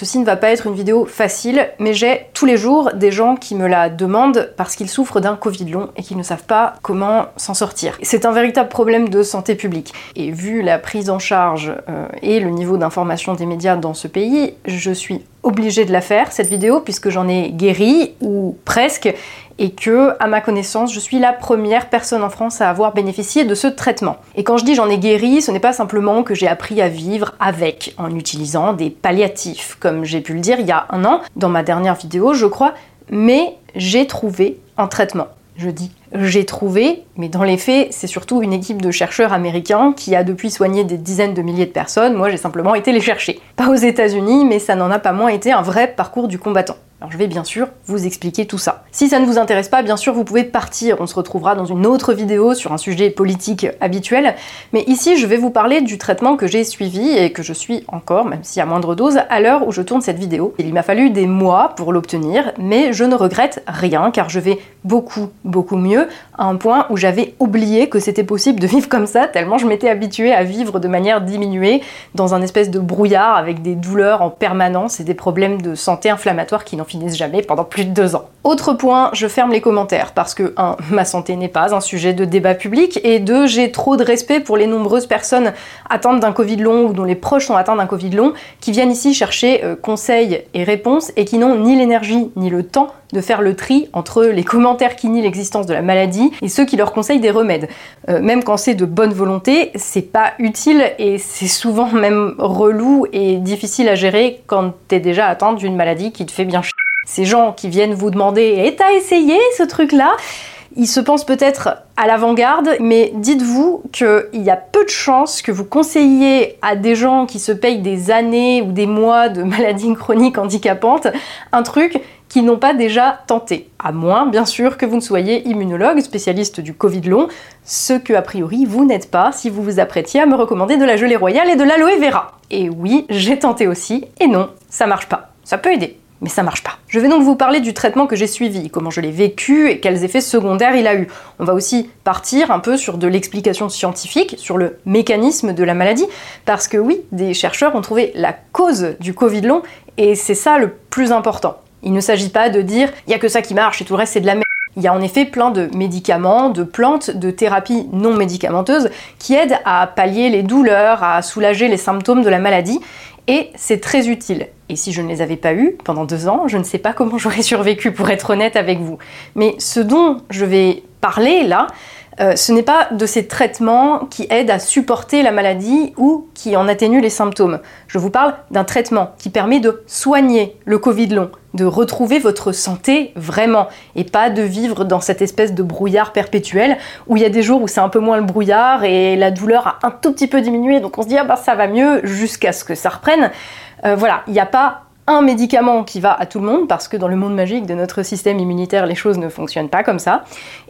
ceci ne va pas être une vidéo facile, mais j'ai tous les jours des gens qui me la demandent parce qu'ils souffrent d'un Covid long et qu'ils ne savent pas comment s'en sortir. C'est un véritable problème de santé publique. Et vu la prise en charge euh, et le niveau d'information des médias dans ce pays, je suis obligée de la faire, cette vidéo, puisque j'en ai guéri, ou presque, et que, à ma connaissance, je suis la première personne en France à avoir bénéficié de ce traitement. Et quand je dis j'en ai guéri, ce n'est pas simplement que j'ai appris à vivre avec, en utilisant des palliatifs, comme j'ai pu le dire il y a un an, dans ma dernière vidéo, je crois, mais j'ai trouvé un traitement. Je dis j'ai trouvé, mais dans les faits, c'est surtout une équipe de chercheurs américains qui a depuis soigné des dizaines de milliers de personnes. Moi, j'ai simplement été les chercher. Pas aux États-Unis, mais ça n'en a pas moins été un vrai parcours du combattant. Alors je vais bien sûr vous expliquer tout ça. Si ça ne vous intéresse pas, bien sûr, vous pouvez partir. On se retrouvera dans une autre vidéo sur un sujet politique habituel. Mais ici, je vais vous parler du traitement que j'ai suivi et que je suis encore, même si à moindre dose, à l'heure où je tourne cette vidéo. Il m'a fallu des mois pour l'obtenir, mais je ne regrette rien car je vais beaucoup, beaucoup mieux mieux à un point où j'avais oublié que c'était possible de vivre comme ça, tellement je m'étais habituée à vivre de manière diminuée dans un espèce de brouillard avec des douleurs en permanence et des problèmes de santé inflammatoire qui n'en finissent jamais pendant plus de deux ans. Autre point, je ferme les commentaires parce que 1. Ma santé n'est pas un sujet de débat public et 2. J'ai trop de respect pour les nombreuses personnes atteintes d'un Covid long ou dont les proches sont atteints d'un Covid long qui viennent ici chercher euh, conseils et réponses et qui n'ont ni l'énergie ni le temps de faire le tri entre les commentaires qui nient l'existence de la maladie et ceux qui leur conseillent des remèdes. Euh, même quand c'est de bonne volonté, c'est pas utile et c'est souvent même relou et difficile à gérer quand t'es déjà atteint d'une maladie qui te fait bien chier. Ces gens qui viennent vous demander Et t'as essayé ce truc-là? Ils se pensent peut-être à l'avant-garde, mais dites-vous qu'il y a peu de chances que vous conseilliez à des gens qui se payent des années ou des mois de maladies chroniques handicapantes un truc qu'ils n'ont pas déjà tenté. À moins, bien sûr, que vous ne soyez immunologue, spécialiste du Covid long, ce que, a priori, vous n'êtes pas si vous vous apprêtiez à me recommander de la gelée royale et de l'aloe vera. Et oui, j'ai tenté aussi, et non, ça marche pas. Ça peut aider mais ça marche pas. Je vais donc vous parler du traitement que j'ai suivi, comment je l'ai vécu et quels effets secondaires il a eu. On va aussi partir un peu sur de l'explication scientifique, sur le mécanisme de la maladie, parce que oui, des chercheurs ont trouvé la cause du Covid long, et c'est ça le plus important. Il ne s'agit pas de dire il y a que ça qui marche et tout le reste c'est de la merde. Il y a en effet plein de médicaments, de plantes, de thérapies non médicamenteuses qui aident à pallier les douleurs, à soulager les symptômes de la maladie, et c'est très utile. Et si je ne les avais pas eus pendant deux ans, je ne sais pas comment j'aurais survécu, pour être honnête avec vous. Mais ce dont je vais parler là, euh, ce n'est pas de ces traitements qui aident à supporter la maladie ou qui en atténuent les symptômes. Je vous parle d'un traitement qui permet de soigner le Covid long, de retrouver votre santé vraiment, et pas de vivre dans cette espèce de brouillard perpétuel où il y a des jours où c'est un peu moins le brouillard et la douleur a un tout petit peu diminué, donc on se dit ah bah ça va mieux jusqu'à ce que ça reprenne. Euh, voilà, il n'y a pas un médicament qui va à tout le monde, parce que dans le monde magique de notre système immunitaire, les choses ne fonctionnent pas comme ça.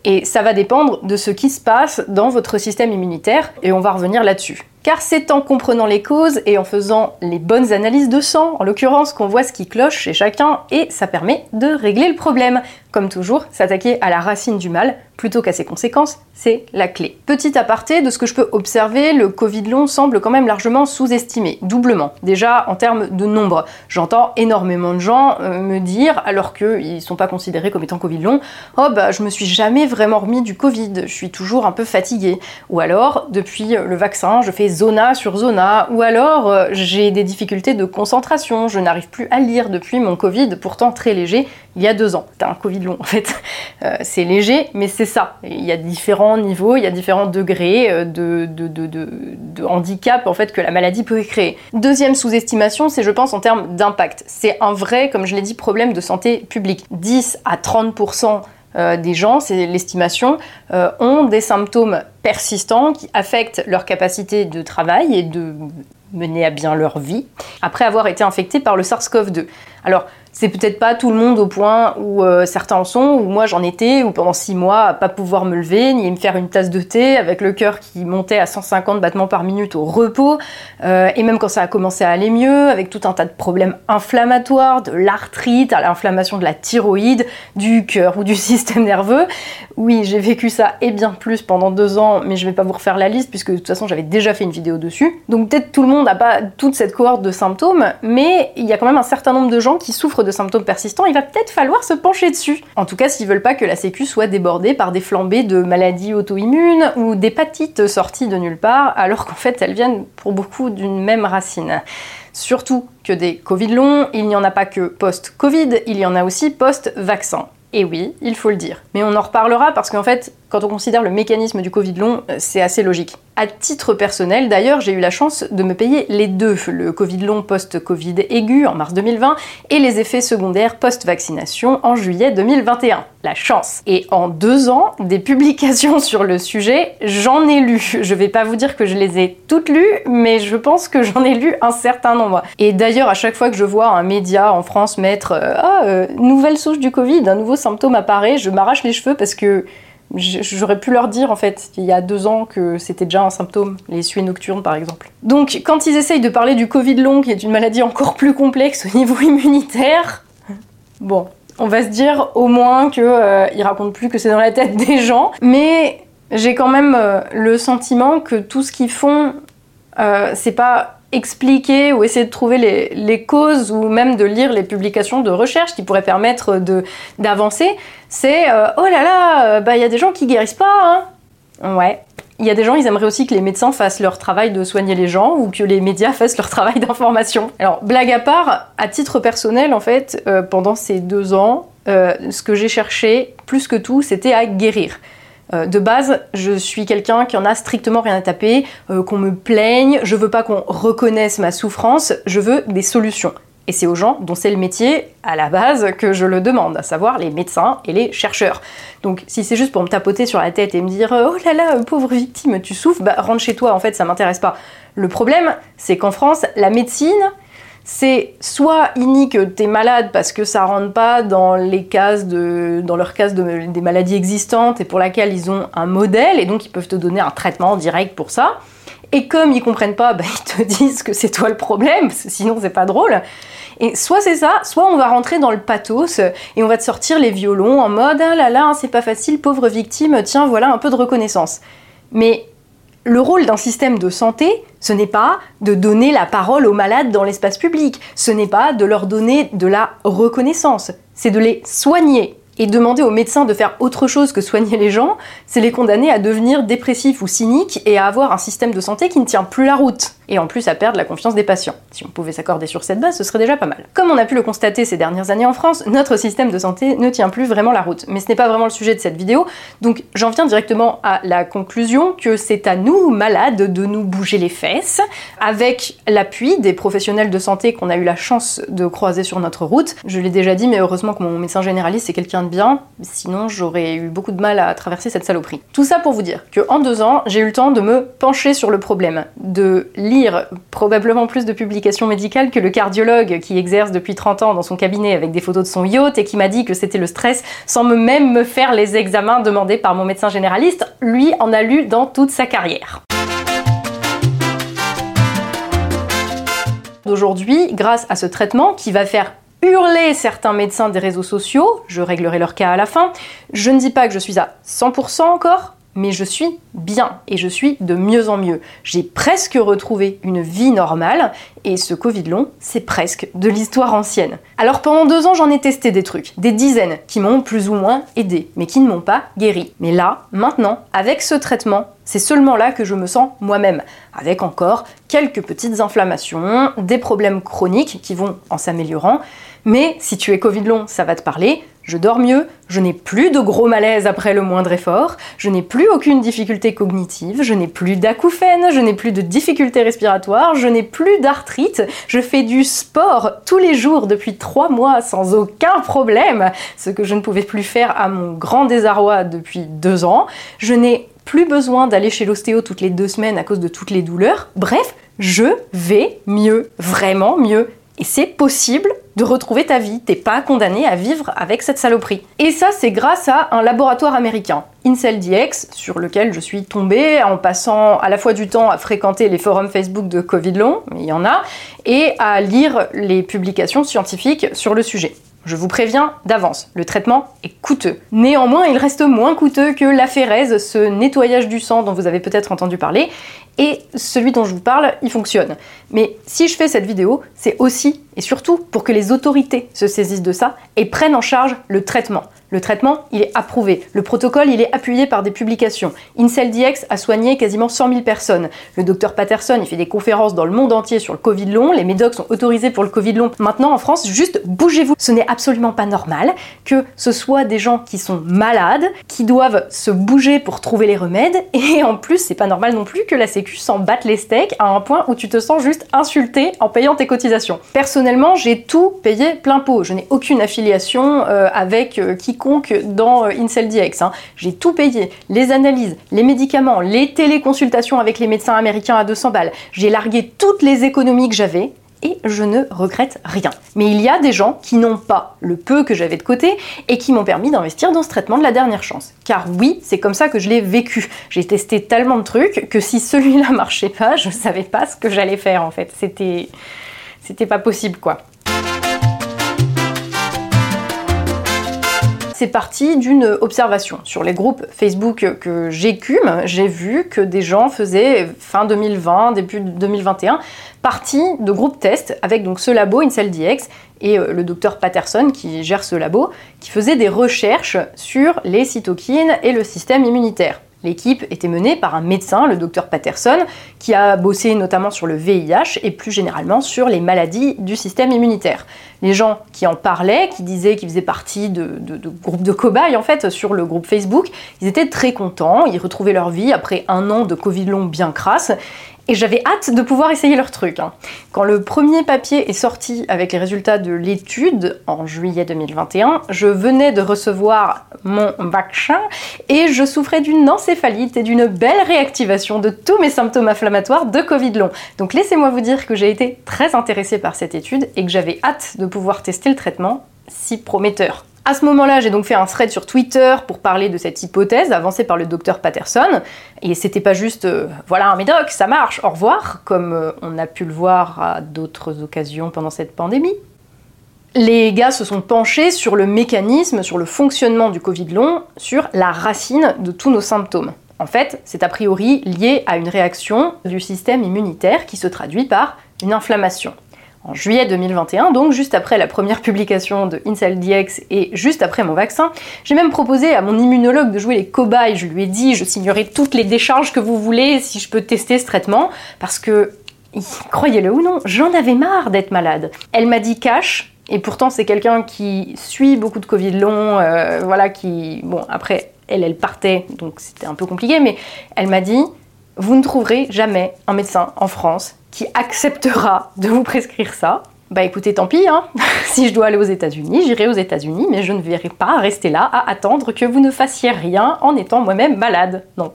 Et ça va dépendre de ce qui se passe dans votre système immunitaire, et on va revenir là-dessus. Car c'est en comprenant les causes et en faisant les bonnes analyses de sang, en l'occurrence, qu'on voit ce qui cloche chez chacun, et ça permet de régler le problème. Comme toujours, s'attaquer à la racine du mal plutôt qu'à ses conséquences, c'est la clé. Petit aparté, de ce que je peux observer, le Covid long semble quand même largement sous-estimé, doublement. Déjà en termes de nombre. J'entends énormément de gens euh, me dire, alors qu'ils ne sont pas considérés comme étant Covid long, oh bah je me suis jamais vraiment remis du Covid, je suis toujours un peu fatigué. Ou alors, depuis le vaccin, je fais zona sur zona. Ou alors, euh, j'ai des difficultés de concentration, je n'arrive plus à lire depuis mon Covid, pourtant très léger, il y a deux ans. C'était un Covid en fait. Euh, c'est léger, mais c'est ça. Il y a différents niveaux, il y a différents degrés euh, de, handicap en fait que la maladie peut créer. Deuxième sous-estimation, c'est je pense en termes d'impact. C'est un vrai, comme je l'ai dit, problème de santé publique. 10 à 30% euh, des gens, c'est l'estimation, ont des symptômes persistants qui affectent leur capacité de travail et de mener à bien leur vie après avoir été infectés par le SARS-CoV-2. Alors, C'est peut-être pas tout le monde au point où euh, certains en sont, où moi j'en étais, où pendant six mois, à pas pouvoir me lever, ni me faire une tasse de thé, avec le cœur qui montait à 150 battements par minute au repos, euh, et même quand ça a commencé à aller mieux, avec tout un tas de problèmes inflammatoires, de l'arthrite, à l'inflammation de la thyroïde, du cœur ou du système nerveux. Oui, j'ai vécu ça et bien plus pendant deux ans, mais je vais pas vous refaire la liste, puisque de toute façon j'avais déjà fait une vidéo dessus. Donc peut-être tout le monde n'a pas toute cette cohorte de symptômes, mais il y a quand même un certain nombre de gens qui souffrent de symptômes persistants, il va peut-être falloir se pencher dessus. En tout cas, s'ils veulent pas que la Sécu soit débordée par des flambées de maladies auto-immunes ou d'hépatites sorties de nulle part, alors qu'en fait elles viennent pour beaucoup d'une même racine. Surtout que des Covid longs, il n'y en a pas que post-Covid, il y en a aussi post-vaccin. Et oui, il faut le dire. Mais on en reparlera parce qu'en fait, quand on considère le mécanisme du Covid long, euh, c'est assez logique. À titre personnel, d'ailleurs, j'ai eu la chance de me payer les deux, le Covid long post-Covid aigu en mars 2020 et les effets secondaires post-vaccination en juillet 2021. La chance. Et en deux ans, des publications sur le sujet, j'en ai lu. Je vais pas vous dire que je les ai toutes lues, mais je pense que j'en ai lu un certain nombre. Et d'ailleurs, à chaque fois que je vois un média en France mettre euh, Ah, euh, nouvelle souche du Covid, un nouveau symptôme apparaît, je m'arrache les cheveux parce que J'aurais pu leur dire en fait il y a deux ans que c'était déjà un symptôme, les suées nocturnes par exemple. Donc quand ils essayent de parler du Covid long, qui est une maladie encore plus complexe au niveau immunitaire, bon, on va se dire au moins qu'ils euh, racontent plus que c'est dans la tête des gens, mais j'ai quand même euh, le sentiment que tout ce qu'ils font, euh, c'est pas expliquer ou essayer de trouver les, causes ou même de lire les publications de recherche qui pourraient permettre de, d'avancer, c'est euh, oh là là, euh, bah il y a des gens qui guérissent pas, hein. Ouais. Il y a des gens, ils aimeraient aussi que les médecins fassent leur travail de soigner les gens ou que les médias fassent leur travail d'information. Alors, blague à part, à titre personnel, en fait, euh, pendant ces deux ans, ce que j'ai cherché, plus que tout, c'était à guérir. Euh, de base, je suis quelqu'un qui en a strictement rien à taper, euh, qu'on me plaigne, je veux pas qu'on reconnaisse ma souffrance, je veux des solutions. Et c'est aux gens dont c'est le métier à la base que je le demande, à savoir les médecins et les chercheurs. Donc si c'est juste pour me tapoter sur la tête et me dire oh là là, pauvre victime, tu souffres, bah rentre chez toi, en fait ça m'intéresse pas. Le problème, c'est qu'en France, la médecine, c'est soit ini que t'es malade parce que ça rentre pas dans les cases de, dans leur case des maladies existantes et pour laquelle ils ont un modèle et donc ils peuvent te donner un traitement direct pour ça. Et comme ils comprennent pas, bah, ils te disent que c'est toi le problème, sinon c'est pas drôle. Et soit c'est ça, soit on va rentrer dans le pathos et on va te sortir les violons en mode ah là là, c'est pas facile, pauvre victime, tiens voilà un peu de reconnaissance. Mais le rôle d'un système de santé, ce n'est pas de donner la parole aux malades dans l'espace public, ce n'est pas de leur donner de la reconnaissance, c'est de les soigner et demander aux médecins de faire autre chose que soigner les gens, c'est les condamner à devenir dépressifs ou cyniques et à avoir un système de santé qui ne tient plus la route. Et en plus à perdre la confiance des patients. Si on pouvait s'accorder sur cette base, ce serait déjà pas mal. Comme on a pu le constater ces dernières années en France, notre système de santé ne tient plus vraiment la route. Mais ce n'est pas vraiment le sujet de cette vidéo, donc j'en viens directement à la conclusion que c'est à nous, malades, de nous bouger les fesses, avec l'appui des professionnels de santé qu'on a eu la chance de croiser sur notre route. Je l'ai déjà dit, mais heureusement que mon médecin généraliste c'est quelqu'un sinon j'aurais eu beaucoup de mal à traverser cette saloperie. Tout ça pour vous dire que en deux ans, j'ai eu le temps de me pencher sur le problème, de lire probablement plus de publications médicales que le cardiologue qui exerce depuis 30 ans dans son cabinet avec des photos de son yacht et qui m'a dit que c'était le stress sans me même me faire les examens demandés par mon médecin généraliste. Lui en a lu dans toute sa carrière. D'aujourd'hui, grâce à ce traitement qui va faire hurler certains médecins des réseaux sociaux, je réglerai leur cas à la fin. Je ne dis pas que je suis à 100% encore, mais je suis bien et je suis de mieux en mieux. J'ai presque retrouvé une vie normale et ce Covid long, c'est presque de l'histoire ancienne. Alors pendant deux ans, j'en ai testé des trucs, des dizaines, qui m'ont plus ou moins aidé, mais qui ne m'ont pas guéri. Mais là, maintenant, avec ce traitement, c'est seulement là que je me sens moi-même, avec encore quelques petites inflammations, des problèmes chroniques qui vont en s'améliorant, mais si tu es Covid long, ça va te parler. Je dors mieux, je n'ai plus de gros malaise après le moindre effort, je n'ai plus aucune difficulté cognitive, je n'ai plus d'acouphènes, je n'ai plus de difficultés respiratoires, je n'ai plus d'arthrite, je fais du sport tous les jours depuis trois mois sans aucun problème, ce que je ne pouvais plus faire à mon grand désarroi depuis deux ans. Je n'ai plus besoin d'aller chez l'ostéo toutes les deux semaines à cause de toutes les douleurs. Bref, je vais mieux, vraiment mieux. Et c'est possible de retrouver ta vie. T'es pas condamné à vivre avec cette saloperie. Et ça, c'est grâce à un laboratoire américain, IncelDX, sur lequel je suis tombée en passant à la fois du temps à fréquenter les forums Facebook de Covid long, il y en a, et à lire les publications scientifiques sur le sujet. Je vous préviens d'avance, le traitement est coûteux. Néanmoins, il reste moins coûteux que l'aphérèse, ce nettoyage du sang dont vous avez peut-être entendu parler, et celui dont je vous parle, il fonctionne. Mais si je fais cette vidéo, c'est aussi et surtout pour que les autorités se saisissent de ça et prennent en charge le traitement. Le traitement, il est approuvé. Le protocole, il est appuyé par des publications. IncelDX a soigné quasiment 100 000 personnes. Le docteur Patterson, il fait des conférences dans le monde entier sur le Covid long. Les médocs sont autorisés pour le Covid long. Maintenant, en France, juste bougez-vous. Ce n'est absolument pas normal que ce soit des gens qui sont malades, qui doivent se bouger pour trouver les remèdes. Et en plus, c'est pas normal non plus que la Sécu s'en batte les steaks à un point où tu te sens juste insulté en payant tes cotisations. Personnellement, j'ai tout payé plein pot. Je n'ai aucune affiliation euh, avec euh, qui dans euh, IncelDX. Hein. J'ai tout payé, les analyses, les médicaments, les téléconsultations avec les médecins américains à 200 balles. J'ai largué toutes les économies que j'avais et je ne regrette rien. Mais il y a des gens qui n'ont pas le peu que j'avais de côté et qui m'ont permis d'investir dans ce traitement de la dernière chance. Car oui, c'est comme ça que je l'ai vécu. J'ai testé tellement de trucs que si celui-là marchait pas, je savais pas ce que j'allais faire en fait. C'était c'était pas possible quoi. C'est parti d'une observation. Sur les groupes Facebook que j'écume, j'ai vu que des gens faisaient fin 2020, début 2021, partie de groupes test avec donc ce labo IncelDX et euh, le docteur Patterson qui gère ce labo, qui faisait des recherches sur les cytokines et le système immunitaire. L'équipe était menée par un médecin, le docteur Patterson, qui a bossé notamment sur le VIH et plus généralement sur les maladies du système immunitaire. Les gens qui en parlaient, qui disaient qu'ils faisaient partie de, groupes de cobayes en fait sur le groupe Facebook, ils étaient très contents, ils retrouvaient leur vie après un an de Covid long bien crasse et j'avais hâte de pouvoir essayer leur truc. Hein. Quand le premier papier est sorti avec les résultats de l'étude en juillet 2021, je venais de recevoir mon vaccin et je souffrais d'une encéphalite et d'une belle réactivation de tous mes symptômes inflammatoires de Covid long. Donc laissez-moi vous dire que j'ai été très intéressée par cette étude et que j'avais hâte de pouvoir tester le traitement si prometteur. À ce moment-là, j'ai donc fait un thread sur Twitter pour parler de cette hypothèse avancée par le docteur Patterson. Et c'était pas juste euh, voilà un médoc, ça marche, au revoir, comme euh, on a pu le voir à d'autres occasions pendant cette pandémie. Les gars se sont penchés sur le mécanisme, sur le fonctionnement du Covid long, sur la racine de tous nos symptômes. En fait, c'est a priori lié à une réaction du système immunitaire qui se traduit par une inflammation en juillet 2021, donc juste après la première publication de IncelDX et juste après mon vaccin. J'ai même proposé à mon immunologue de jouer les cobayes. Je lui ai dit, je signerai toutes les décharges que vous voulez si je peux tester ce traitement, parce que, croyez-le ou non, j'en avais marre d'être malade. Elle m'a dit cash, et pourtant c'est quelqu'un qui suit beaucoup de Covid long, euh, voilà, qui, bon, après, elle, elle partait, donc c'était un peu compliqué, mais elle m'a dit, vous ne trouverez jamais un médecin en France qui acceptera de vous prescrire ça, bah écoutez, tant pis, hein. si je dois aller aux États-Unis, j'irai aux États-Unis, mais je ne verrai pas rester là à attendre que vous ne fassiez rien en étant moi-même malade. Non.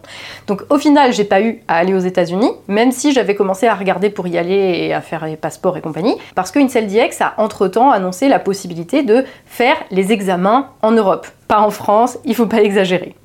Donc au final, j'ai pas eu à aller aux États-Unis, même si j'avais commencé à regarder pour y aller et à faire les passeports et compagnie, parce que IncelDX a entre-temps annoncé la possibilité de faire les examens en Europe. Pas en France, il faut pas exagérer.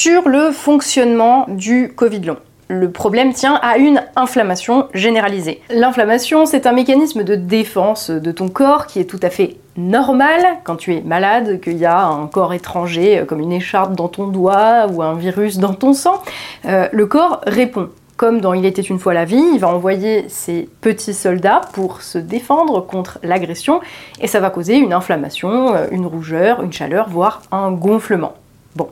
Sur le fonctionnement du Covid long. Le problème tient à une inflammation généralisée. L'inflammation, c'est un mécanisme de défense de ton corps qui est tout à fait normal quand tu es malade, qu'il y a un corps étranger euh, comme une écharpe dans ton doigt ou un virus dans ton sang. Euh, le corps répond. Comme dans Il était une fois la vie, il va envoyer ses petits soldats pour se défendre contre l'agression et ça va causer une inflammation, euh, une rougeur, une chaleur, voire un gonflement. Bon.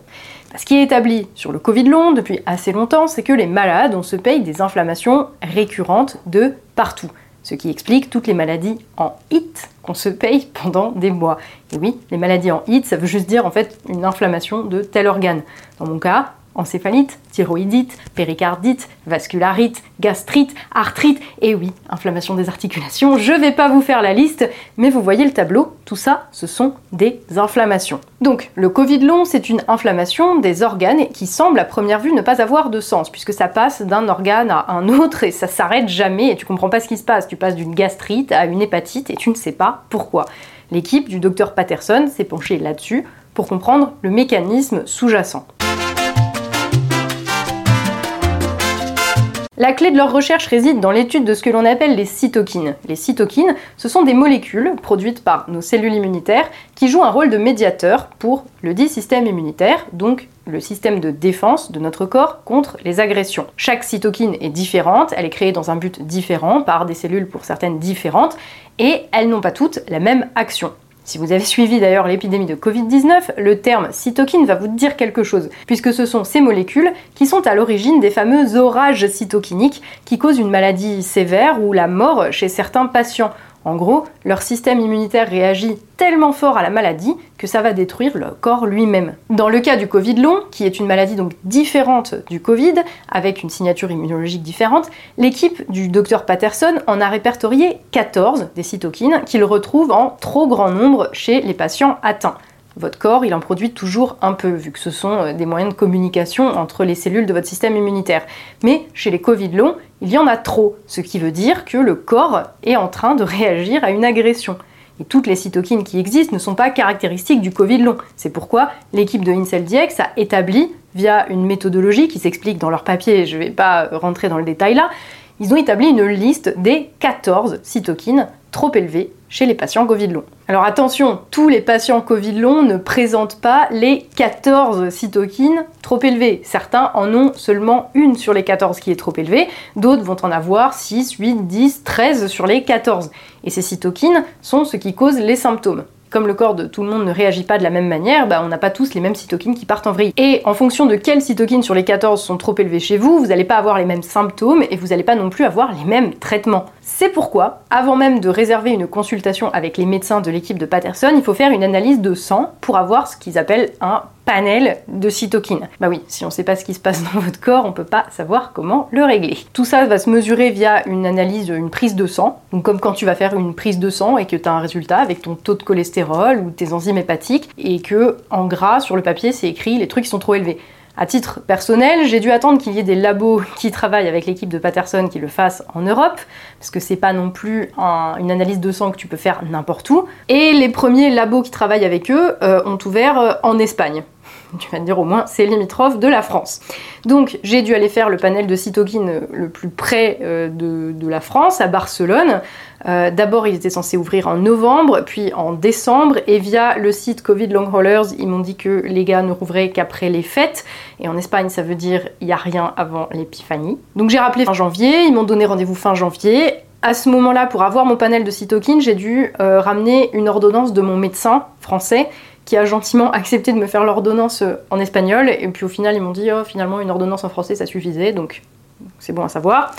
Ce qui est établi sur le Covid long depuis assez longtemps, c'est que les malades, on se paye des inflammations récurrentes de partout. Ce qui explique toutes les maladies en HIT qu'on se paye pendant des mois. Et oui, les maladies en HIT, ça veut juste dire en fait une inflammation de tel organe. Dans mon cas, encéphalite, thyroïdite, péricardite, vascularite, gastrite, arthrite, et oui, inflammation des articulations, je vais pas vous faire la liste, mais vous voyez le tableau, tout ça, ce sont des inflammations. Donc, le Covid long, c'est une inflammation des organes qui semble à première vue ne pas avoir de sens, puisque ça passe d'un organe à un autre et ça s'arrête jamais et tu comprends pas ce qui se passe. Tu passes d'une gastrite à une hépatite et tu ne sais pas pourquoi. L'équipe du docteur Patterson s'est penchée là-dessus pour comprendre le mécanisme sous-jacent. La clé de leur recherche réside dans l'étude de ce que l'on appelle les cytokines. Les cytokines, ce sont des molécules produites par nos cellules immunitaires qui jouent un rôle de médiateur pour le dit système immunitaire, donc le système de défense de notre corps contre les agressions. Chaque cytokine est différente, elle est créée dans un but différent par des cellules pour certaines différentes et elles n'ont pas toutes la même action. Si vous avez suivi d'ailleurs l'épidémie de Covid-19, le terme cytokine va vous dire quelque chose, puisque ce sont ces molécules qui sont à l'origine des fameux orages cytokiniques qui causent une maladie sévère ou la mort chez certains patients. En gros, leur système immunitaire réagit tellement fort à la maladie que ça va détruire le corps lui-même. Dans le cas du Covid long, qui est une maladie donc différente du Covid, avec une signature immunologique différente, l'équipe du docteur Patterson en a répertorié 14 des cytokines qu'il retrouve en trop grand nombre chez les patients atteints votre corps, il en produit toujours un peu, vu que ce sont euh, des moyens de communication entre les cellules de votre système immunitaire. Mais chez les Covid longs, il y en a trop, ce qui veut dire que le corps est en train de réagir à une agression. Et toutes les cytokines qui existent ne sont pas caractéristiques du Covid long. C'est pourquoi l'équipe de IncelDX a établi, via une méthodologie qui s'explique dans leur papier, je ne vais pas rentrer dans le détail là, ils ont établi une liste des 14 cytokines trop élevées chez les patients Covid long. Alors attention, tous les patients Covid long ne présentent pas les 14 cytokines trop élevées. Certains en ont seulement une sur les 14 qui est trop élevée, d'autres vont en avoir 6, 8, 10, 13 sur les 14. Et ces cytokines sont ce qui cause les symptômes comme le corps de tout le monde ne réagit pas de la même manière, bah, on n'a pas tous les mêmes cytokines qui partent en vrille. Et en fonction de quelles cytokines sur les 14 sont trop élevées chez vous, vous n'allez pas avoir les mêmes symptômes et vous n'allez pas non plus avoir les mêmes traitements. C'est pourquoi, avant même de réserver une consultation avec les médecins de l'équipe de Patterson, il faut faire une analyse de sang pour avoir ce qu'ils appellent un panel de cytokines. Bah oui, si on ne sait pas ce qui se passe dans votre corps, on peut pas savoir comment le régler. Tout ça va se mesurer via une analyse, une prise de sang. Donc comme quand tu vas faire une prise de sang et que tu as un résultat avec ton taux de cholestérol ou tes enzymes hépatiques et que en gras sur le papier c'est écrit les trucs sont trop élevés. À titre personnel, j'ai dû attendre qu'il y ait des labos qui travaillent avec l'équipe de Patterson qui le fassent en Europe, parce que c'est pas non plus une analyse de sang que tu peux faire n'importe où. Et les premiers labos qui travaillent avec eux euh, ont ouvert euh, en Espagne. Tu vas me dire au moins c'est limitrophe de la France. Donc j'ai dû aller faire le panel de cytokines le plus près euh, de, la France, à Barcelone. Euh, d'abord il était censé ouvrir en novembre, puis en décembre, et via le site Covid Long Haulers, ils m'ont dit que les gars ne rouvraient qu'après les fêtes. Et en Espagne ça veut dire il n'y a rien avant l'épiphanie. Donc j'ai rappelé fin janvier, ils m'ont donné rendez-vous fin janvier. À ce moment-là, pour avoir mon panel de cytokines, j'ai dû euh, ramener une ordonnance de mon médecin français qui a gentiment accepté de me faire l'ordonnance euh, en espagnol. Et puis au final, ils m'ont dit, oh, finalement, une ordonnance en français, ça suffisait. Donc c'est bon à savoir.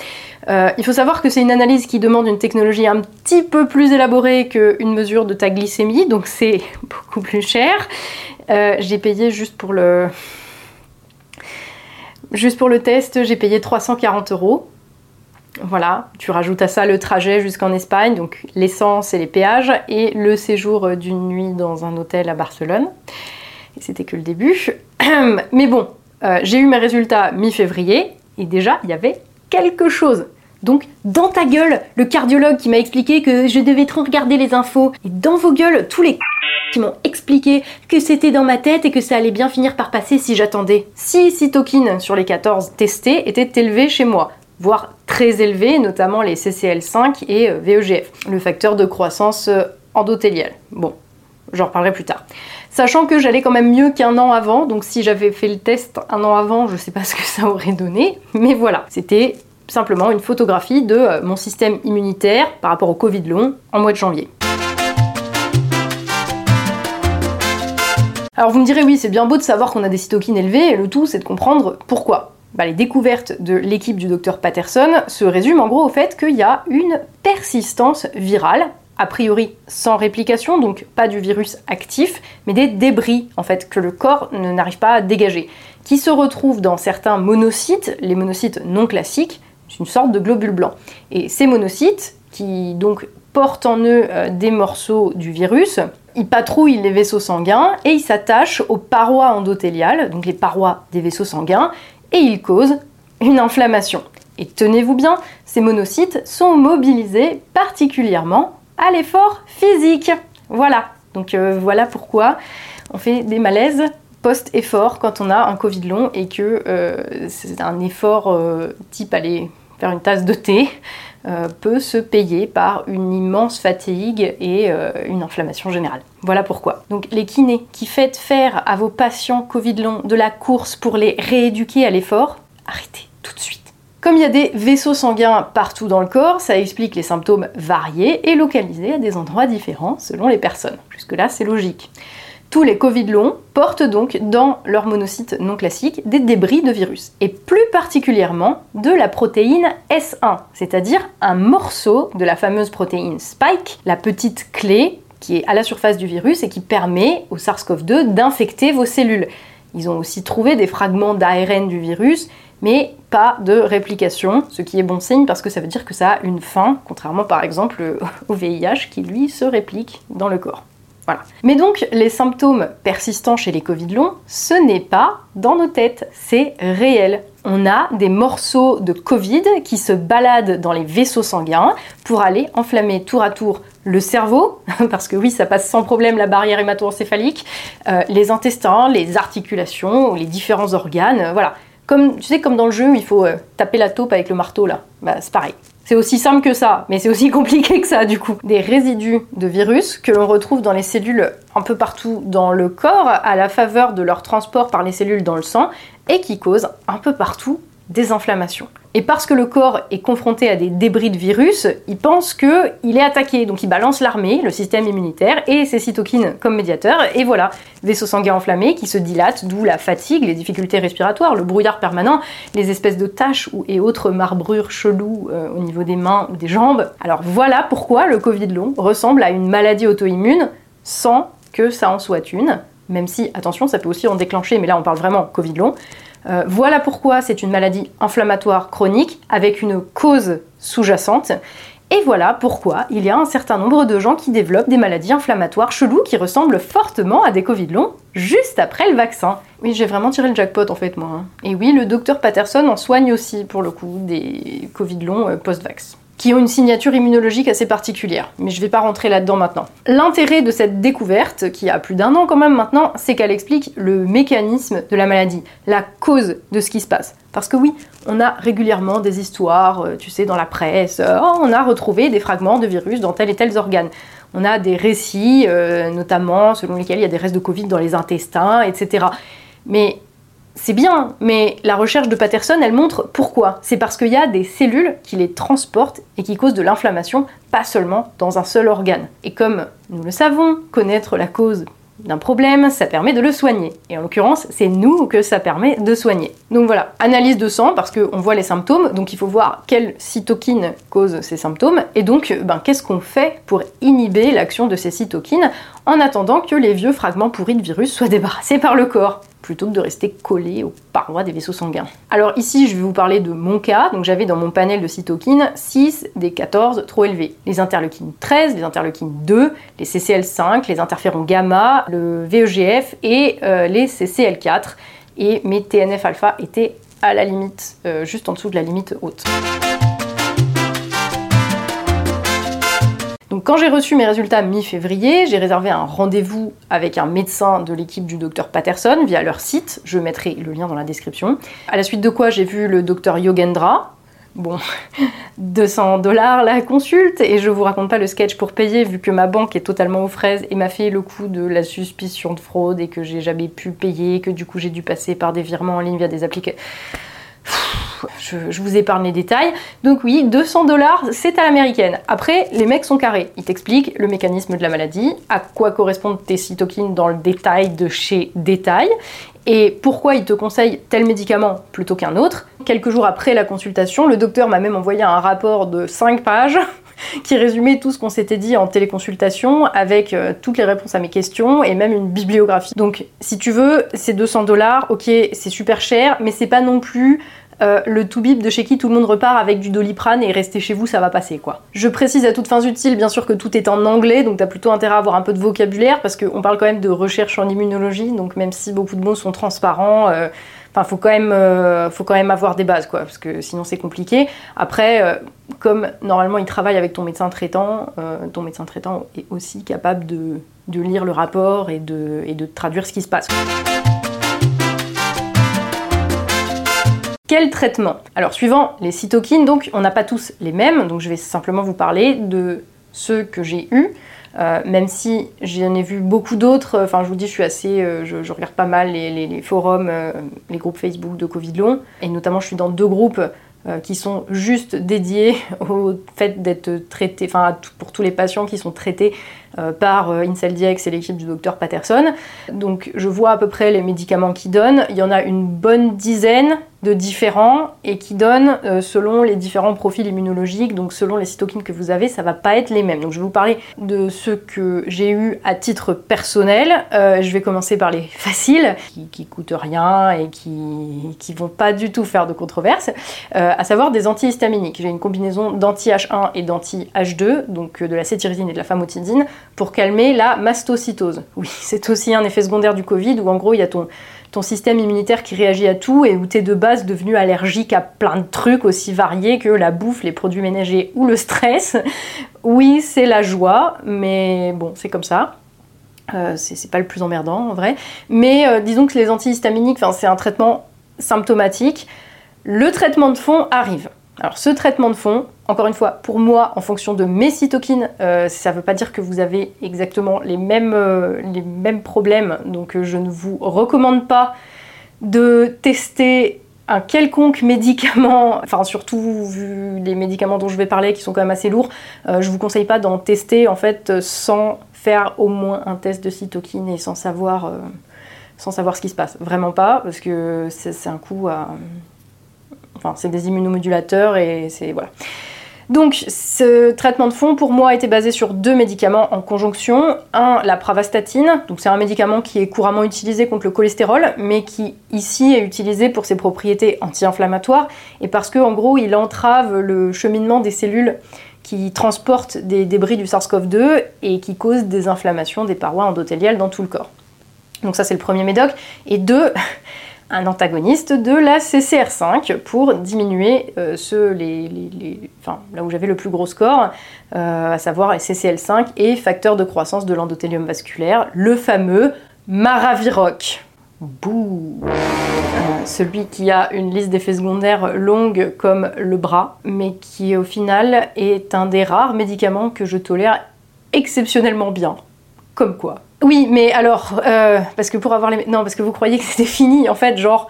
Euh, il faut savoir que c'est une analyse qui demande une technologie un petit peu plus élaborée qu'une mesure de ta glycémie, donc c'est beaucoup plus cher. Euh, j'ai payé juste pour le... Juste pour le test, j'ai payé 340 euros. Voilà, tu rajoutes à ça le trajet jusqu'en Espagne, donc l'essence et les péages, et le séjour d'une nuit dans un hôtel à Barcelone. C'était que le début. Mais bon, euh, j'ai eu mes résultats mi-février, et déjà, il y avait quelque chose. Donc, dans ta gueule, le cardiologue qui m'a expliqué que je devais trop regarder les infos, et dans vos gueules, tous les qui m'ont expliqué que c'était dans ma tête et que ça allait bien finir par passer si j'attendais. 6 cytokines sur les 14 testées étaient élevées chez moi voire très élevés, notamment les CCL5 et euh, VEGF, le facteur de croissance euh, endothéliale. Bon, j'en reparlerai plus tard. Sachant que j'allais quand même mieux qu'un an avant, donc si j'avais fait le test un an avant, je sais pas ce que ça aurait donné, mais voilà, c'était simplement une photographie de euh, mon système immunitaire par rapport au Covid long en mois de janvier. Alors vous me direz oui, c'est bien beau de savoir qu'on a des cytokines élevées, le tout c'est de comprendre pourquoi. Bah, les découvertes de l'équipe du docteur Patterson se résument en gros au fait qu'il y a une persistance virale a priori sans réplication, donc pas du virus actif, mais des débris en fait que le corps n'arrive pas à dégager, qui se retrouvent dans certains monocytes, les monocytes non classiques, c'est une sorte de globule blanc. Et ces monocytes, qui donc portent en eux euh, des morceaux du virus, ils patrouillent les vaisseaux sanguins et ils s'attachent aux parois endothéliales, donc les parois des vaisseaux sanguins, et ils causent une inflammation. Et tenez-vous bien, ces monocytes sont mobilisés particulièrement à l'effort physique. Voilà, donc euh, voilà pourquoi on fait des malaises post-effort quand on a un Covid long et que euh, c'est un effort euh, type aller faire une tasse de thé peut se payer par une immense fatigue et une inflammation générale. Voilà pourquoi. Donc les kinés qui faites faire à vos patients Covid long de la course pour les rééduquer à l'effort, arrêtez tout de suite. Comme il y a des vaisseaux sanguins partout dans le corps, ça explique les symptômes variés et localisés à des endroits différents selon les personnes. Jusque-là, c'est logique. Tous les Covid longs portent donc dans leurs monocytes non classiques des débris de virus, et plus particulièrement de la protéine S1, c'est-à-dire un morceau de la fameuse protéine spike, la petite clé qui est à la surface du virus et qui permet au SARS-CoV-2 d'infecter vos cellules. Ils ont aussi trouvé des fragments d'ARN du virus mais pas de réplication, ce qui est bon signe parce que ça veut dire que ça a une fin, contrairement par exemple au VIH qui lui se réplique dans le corps. Mais donc les symptômes persistants chez les Covid longs, ce n'est pas dans nos têtes, c'est réel. On a des morceaux de Covid qui se baladent dans les vaisseaux sanguins pour aller enflammer tour à tour le cerveau, parce que oui, ça passe sans problème la barrière hémato-encéphalique, euh, les intestins, les articulations, les différents organes, voilà. Comme, tu sais, comme dans le jeu, il faut euh, taper la taupe avec le marteau, là. Bah, c'est pareil. C'est aussi simple que ça, mais c'est aussi compliqué que ça, du coup. Des résidus de virus que l'on retrouve dans les cellules un peu partout dans le corps, à la faveur de leur transport par les cellules dans le sang, et qui causent un peu partout des inflammations. Et parce que le corps est confronté à des débris de virus, il pense qu'il est attaqué. Donc il balance l'armée, le système immunitaire et ses cytokines comme médiateurs. Et voilà, vaisseau sanguin enflammé qui se dilate, d'où la fatigue, les difficultés respiratoires, le brouillard permanent, les espèces de taches et autres marbrures cheloues euh, au niveau des mains ou des jambes. Alors voilà pourquoi le Covid long ressemble à une maladie auto-immune sans que ça en soit une. Même si, attention, ça peut aussi en déclencher, mais là on parle vraiment Covid long. Euh, voilà pourquoi c'est une maladie inflammatoire chronique avec une cause sous-jacente. Et voilà pourquoi il y a un certain nombre de gens qui développent des maladies inflammatoires cheloues qui ressemblent fortement à des Covid longs juste après le vaccin. Oui, j'ai vraiment tiré le jackpot en fait moi. Hein. Et oui, le docteur Patterson en soigne aussi pour le coup des Covid longs euh, post-vax qui ont une signature immunologique assez particulière. Mais je ne vais pas rentrer là-dedans maintenant. L'intérêt de cette découverte, qui a plus d'un an quand même maintenant, c'est qu'elle explique le mécanisme de la maladie, la cause de ce qui se passe. Parce que oui, on a régulièrement des histoires, euh, tu sais, dans la presse, euh, oh, on a retrouvé des fragments de virus dans tel et tel organe. On a des récits, euh, notamment selon lesquels il y a des restes de Covid dans les intestins, etc. Mais c'est bien, mais la recherche de Patterson, elle montre pourquoi. C'est parce qu'il y a des cellules qui les transportent et qui causent de l'inflammation, pas seulement dans un seul organe. Et comme nous le savons, connaître la cause d'un problème, ça permet de le soigner. Et en l'occurrence, c'est nous que ça permet de soigner. Donc voilà, analyse de sang, parce qu'on voit les symptômes, donc il faut voir quelle cytokine cause ces symptômes, et donc ben, qu'est-ce qu'on fait pour inhiber l'action de ces cytokines en attendant que les vieux fragments pourris de virus soient débarrassés par le corps plutôt que de rester collé aux parois des vaisseaux sanguins. Alors ici, je vais vous parler de mon cas. Donc j'avais dans mon panel de cytokines 6 des 14 trop élevés. Les interleukines 13, les interleukines 2, les CCL5, les interférons gamma, le VEGF et euh, les CCL4. Et mes TNF-alpha étaient à la limite, euh, juste en dessous de la limite haute. Quand j'ai reçu mes résultats mi-février, j'ai réservé un rendez-vous avec un médecin de l'équipe du docteur Patterson via leur site, je mettrai le lien dans la description. À la suite de quoi j'ai vu le docteur Yogendra, Bon, 200 dollars la consulte. Et je vous raconte pas le sketch pour payer vu que ma banque est totalement aux fraises et m'a fait le coup de la suspicion de fraude et que j'ai jamais pu payer, que du coup j'ai dû passer par des virements en ligne via des applications je, vous épargne les détails. Donc oui, 200 dollars, c'est à l'américaine. Après, les mecs sont carrés. Ils t'expliquent le mécanisme de la maladie, à quoi correspondent tes cytokines dans le détail de chez détail, et pourquoi ils te conseillent tel médicament plutôt qu'un autre. Quelques jours après la consultation, le docteur m'a même envoyé un rapport de 5 pages qui résumait tout ce qu'on s'était dit en téléconsultation avec euh, toutes les réponses à mes questions et même une bibliographie. Donc si tu veux, c'est 200 dollars, ok, c'est super cher, mais c'est pas non plus euh, le tout-bip de chez qui tout le monde repart avec du doliprane et restez chez vous, ça va passer quoi. Je précise à toutes fins utiles, bien sûr que tout est en anglais, donc t'as plutôt intérêt à avoir un peu de vocabulaire parce qu'on parle quand même de recherche en immunologie, donc même si beaucoup de mots sont transparents, euh, Enfin, faut quand même, euh, faut quand même avoir des bases, quoi, parce que sinon c'est compliqué. Après, comme normalement il travaille avec ton médecin traitant, ton médecin traitant est aussi capable de, lire le rapport et de traduire ce qui se passe. Quel traitement Alors, suivant les cytokines, donc on n'a pas tous les mêmes, donc je vais simplement vous parler de ceux que j'ai eus. Euh, même si j'en ai vu beaucoup d'autres, enfin je vous dis, je suis assez, euh, je, regarde pas mal les, forums, euh, les groupes Facebook de Covid long, et notamment je suis dans deux groupes qui sont juste dédiés au fait d'être traités, enfin pour tous les patients qui sont traités par IncelDX et l'équipe du docteur Patterson. Donc je vois à peu près les médicaments qu'ils donnent. Il y en a une bonne dizaine de différents et qui donnent euh, selon les différents profils immunologiques, donc selon les cytokines que vous avez, ça va pas être les mêmes. Donc je vais vous parler de ceux que j'ai eu à titre personnel. Euh, je vais commencer par les faciles, qui, qui coûtent rien et qui, qui vont pas du tout faire de controverse, euh, à savoir des antihistaminiques. J'ai une combinaison d'anti-H1 et d'anti-H2, donc de la cétirizine et de la famotidine, pour calmer la mastocytose. Oui, c'est aussi un effet secondaire du Covid où en gros il y a ton ton système immunitaire qui réagit à tout et où tu es de base devenu allergique à plein de trucs aussi variés que la bouffe, les produits ménagers ou le stress. Oui, c'est la joie, mais bon, c'est comme ça. Euh, c'est pas le plus emmerdant en vrai. Mais euh, disons que les antihistaminiques, c'est un traitement symptomatique. Le traitement de fond arrive. Alors ce traitement de fond, encore une fois, pour moi, en fonction de mes cytokines, euh, ça ne veut pas dire que vous avez exactement les mêmes, euh, les mêmes problèmes. Donc euh, je ne vous recommande pas de tester un quelconque médicament, enfin surtout vu les médicaments dont je vais parler qui sont quand même assez lourds, je vous conseille pas d'en tester en fait sans faire au moins un test de cytokine et sans savoir, sans savoir ce qui se passe. Vraiment pas, parce que c'est un coup à Enfin, c'est des immunomodulateurs et c'est voilà. Donc, ce traitement de fond, pour moi, était basé sur deux médicaments en conjonction. Un, la pravastatine, donc c'est un médicament qui est couramment utilisé contre le cholestérol, mais qui ici est utilisé pour ses propriétés anti-inflammatoires et parce qu'en gros, il entrave le cheminement des cellules qui transportent des débris du SARS-CoV-2 et qui causent des inflammations des parois endothéliales dans tout le corps. Donc ça, c'est le premier médoc. Et deux, un antagoniste de la CCR5 pour diminuer euh, les, enfin, là où j'avais le plus gros score, euh, à savoir CCL5 et facteur de croissance de l'endothélium vasculaire, le fameux Maraviroc. Bouh euh, Celui qui a une liste d'effets secondaires longue comme le bras, mais qui au final est un des rares médicaments que je tolère exceptionnellement bien. Comme quoi oui, mais alors, euh, parce que pour avoir les... Non, parce que vous croyez que c'était fini, en fait, genre,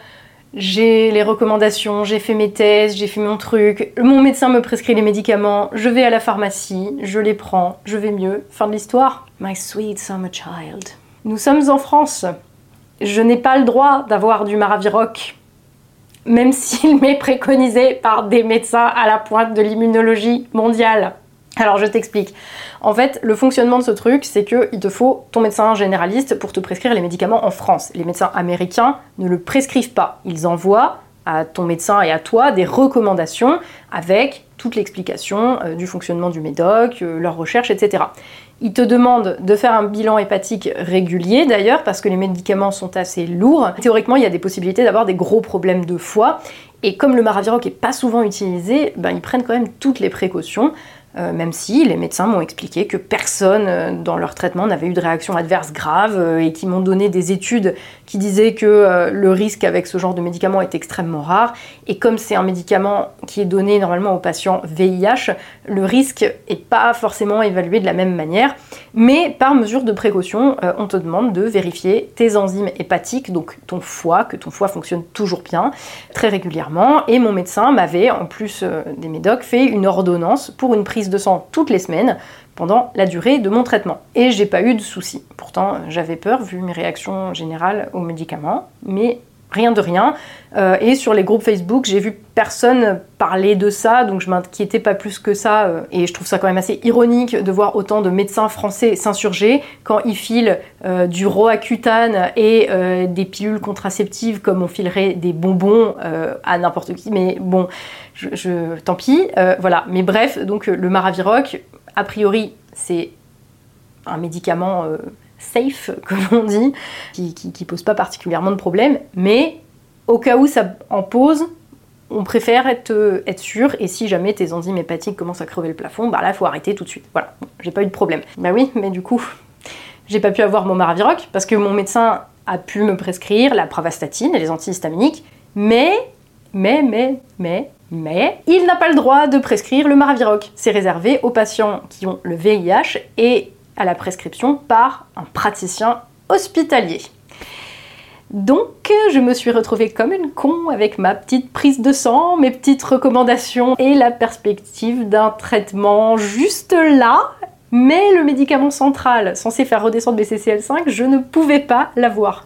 j'ai les recommandations, j'ai fait mes tests, j'ai fait mon truc, mon médecin me prescrit les médicaments, je vais à la pharmacie, je les prends, je vais mieux. Fin de l'histoire. My sweet summer child. Nous sommes en France. Je n'ai pas le droit d'avoir du Maraviroc, même s'il m'est préconisé par des médecins à la pointe de l'immunologie mondiale. Alors je t'explique. En fait, le fonctionnement de ce truc, c'est qu'il te faut ton médecin généraliste pour te prescrire les médicaments en France. Les médecins américains ne le prescrivent pas. Ils envoient à ton médecin et à toi des recommandations avec toute l'explication euh, du fonctionnement du médoc, euh, leurs recherches, etc. Ils te demandent de faire un bilan hépatique régulier d'ailleurs parce que les médicaments sont assez lourds. Théoriquement, il y a des possibilités d'avoir des gros problèmes de foie. Et comme le Maraviroc est pas souvent utilisé, ben, ils prennent quand même toutes les précautions. Euh, même si les médecins m'ont expliqué que personne euh, dans leur traitement n'avait eu de réaction adverse grave euh, et qui m'ont donné des études qui disaient que le risque avec ce genre de médicament est extrêmement rare. Et comme c'est un médicament qui est donné normalement aux patients VIH, le risque n'est pas forcément évalué de la même manière. Mais par mesure de précaution, on te demande de vérifier tes enzymes hépatiques, donc ton foie, que ton foie fonctionne toujours bien, très régulièrement. Et mon médecin m'avait, en plus des médocs, fait une ordonnance pour une prise de sang toutes les semaines pendant la durée de mon traitement. Et j'ai pas eu de soucis. Pourtant, j'avais peur vu mes réactions générales aux médicaments, mais rien de rien. Euh, et sur les groupes Facebook, j'ai vu personne parler de ça, donc je m'inquiétais pas plus que ça. Euh, et je trouve ça quand même assez ironique de voir autant de médecins français s'insurger quand ils filent euh, du Roaccutane et des pilules contraceptives comme on filerait des bonbons à n'importe qui. Mais bon, je, tant pis. voilà. Mais bref, donc le Maraviroc, a priori, c'est un médicament safe, comme on dit, qui, pose pas particulièrement de problème, mais au cas où ça en pose, on préfère être, sûr, et si jamais tes enzymes hépatiques commencent à crever le plafond, bah là, faut arrêter tout de suite. Voilà, j'ai pas eu de problème. Bah oui, mais du coup, j'ai pas pu avoir mon Maraviroc, parce que mon médecin a pu me prescrire la pravastatine et les antihistaminiques, mais, mais, mais, mais, mais, il n'a pas le droit de prescrire le Maraviroc. C'est réservé aux patients qui ont le VIH et à la prescription par un praticien hospitalier. Donc je me suis retrouvée comme une con avec ma petite prise de sang, mes petites recommandations et la perspective d'un traitement juste là. Mais le médicament central censé faire redescendre BCCL5, je ne pouvais pas l'avoir.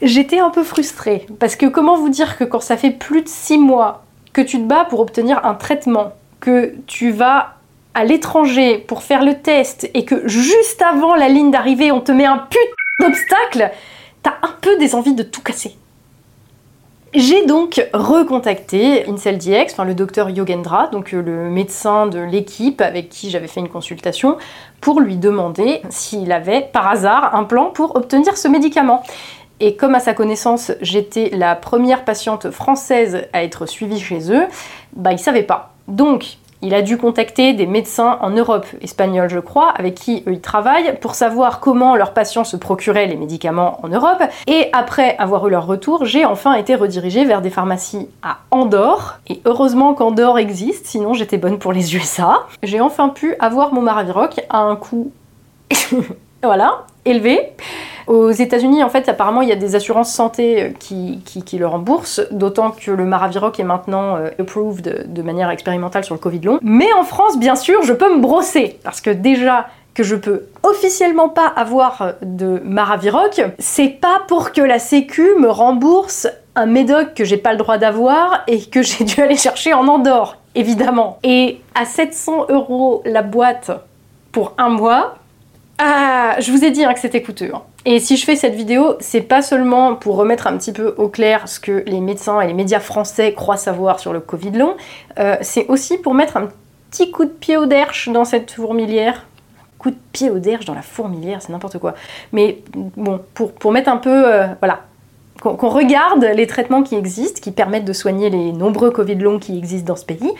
J'étais un peu frustrée parce que comment vous dire que quand ça fait plus de 6 mois que tu te bats pour obtenir un traitement, que tu vas à l'étranger pour faire le test et que juste avant la ligne d'arrivée on te met un putain d'obstacle, t'as un peu des envies de tout casser. J'ai donc recontacté IncelDX, enfin le docteur Yogendra, donc euh, le médecin de l'équipe avec qui j'avais fait une consultation, pour lui demander s'il avait par hasard un plan pour obtenir ce médicament. Et comme à sa connaissance, j'étais la première patiente française à être suivie chez eux, bah il savait pas. Donc il a dû contacter des médecins en Europe, espagnols je crois, avec qui eux ils travaillent, pour savoir comment leurs patients se procuraient les médicaments en Europe. Et après avoir eu leur retour, j'ai enfin été redirigée vers des pharmacies à Andorre. Et heureusement qu'Andorre existe, sinon j'étais bonne pour les USA. J'ai enfin pu avoir mon Maraviroc à un coût voilà, élevé. Aux États-Unis, en fait, apparemment, il y a des assurances santé euh, qui, le remboursent, d'autant que le Maraviroc est maintenant euh, approved de manière expérimentale sur le Covid long. Mais en France, bien sûr, je peux me brosser, parce que déjà, que je peux officiellement pas avoir de Maraviroc, c'est pas pour que la Sécu me rembourse un médoc que j'ai pas le droit d'avoir et que j'ai dû aller chercher en Andorre, évidemment. Et à 700 euros la boîte pour un mois, ah, je vous ai dit hein, que c'était coûteux. Hein. Et si je fais cette vidéo, c'est pas seulement pour remettre un petit peu au clair ce que les médecins et les médias français croient savoir sur le Covid long, euh, c'est aussi pour mettre un petit coup de pied au derche dans cette fourmilière. Coup de pied au derche dans la fourmilière, c'est n'importe quoi. Mais bon, pour, mettre un peu, euh, voilà, qu'on regarde les traitements qui existent, qui permettent de soigner les nombreux Covid longs qui existent dans ce pays,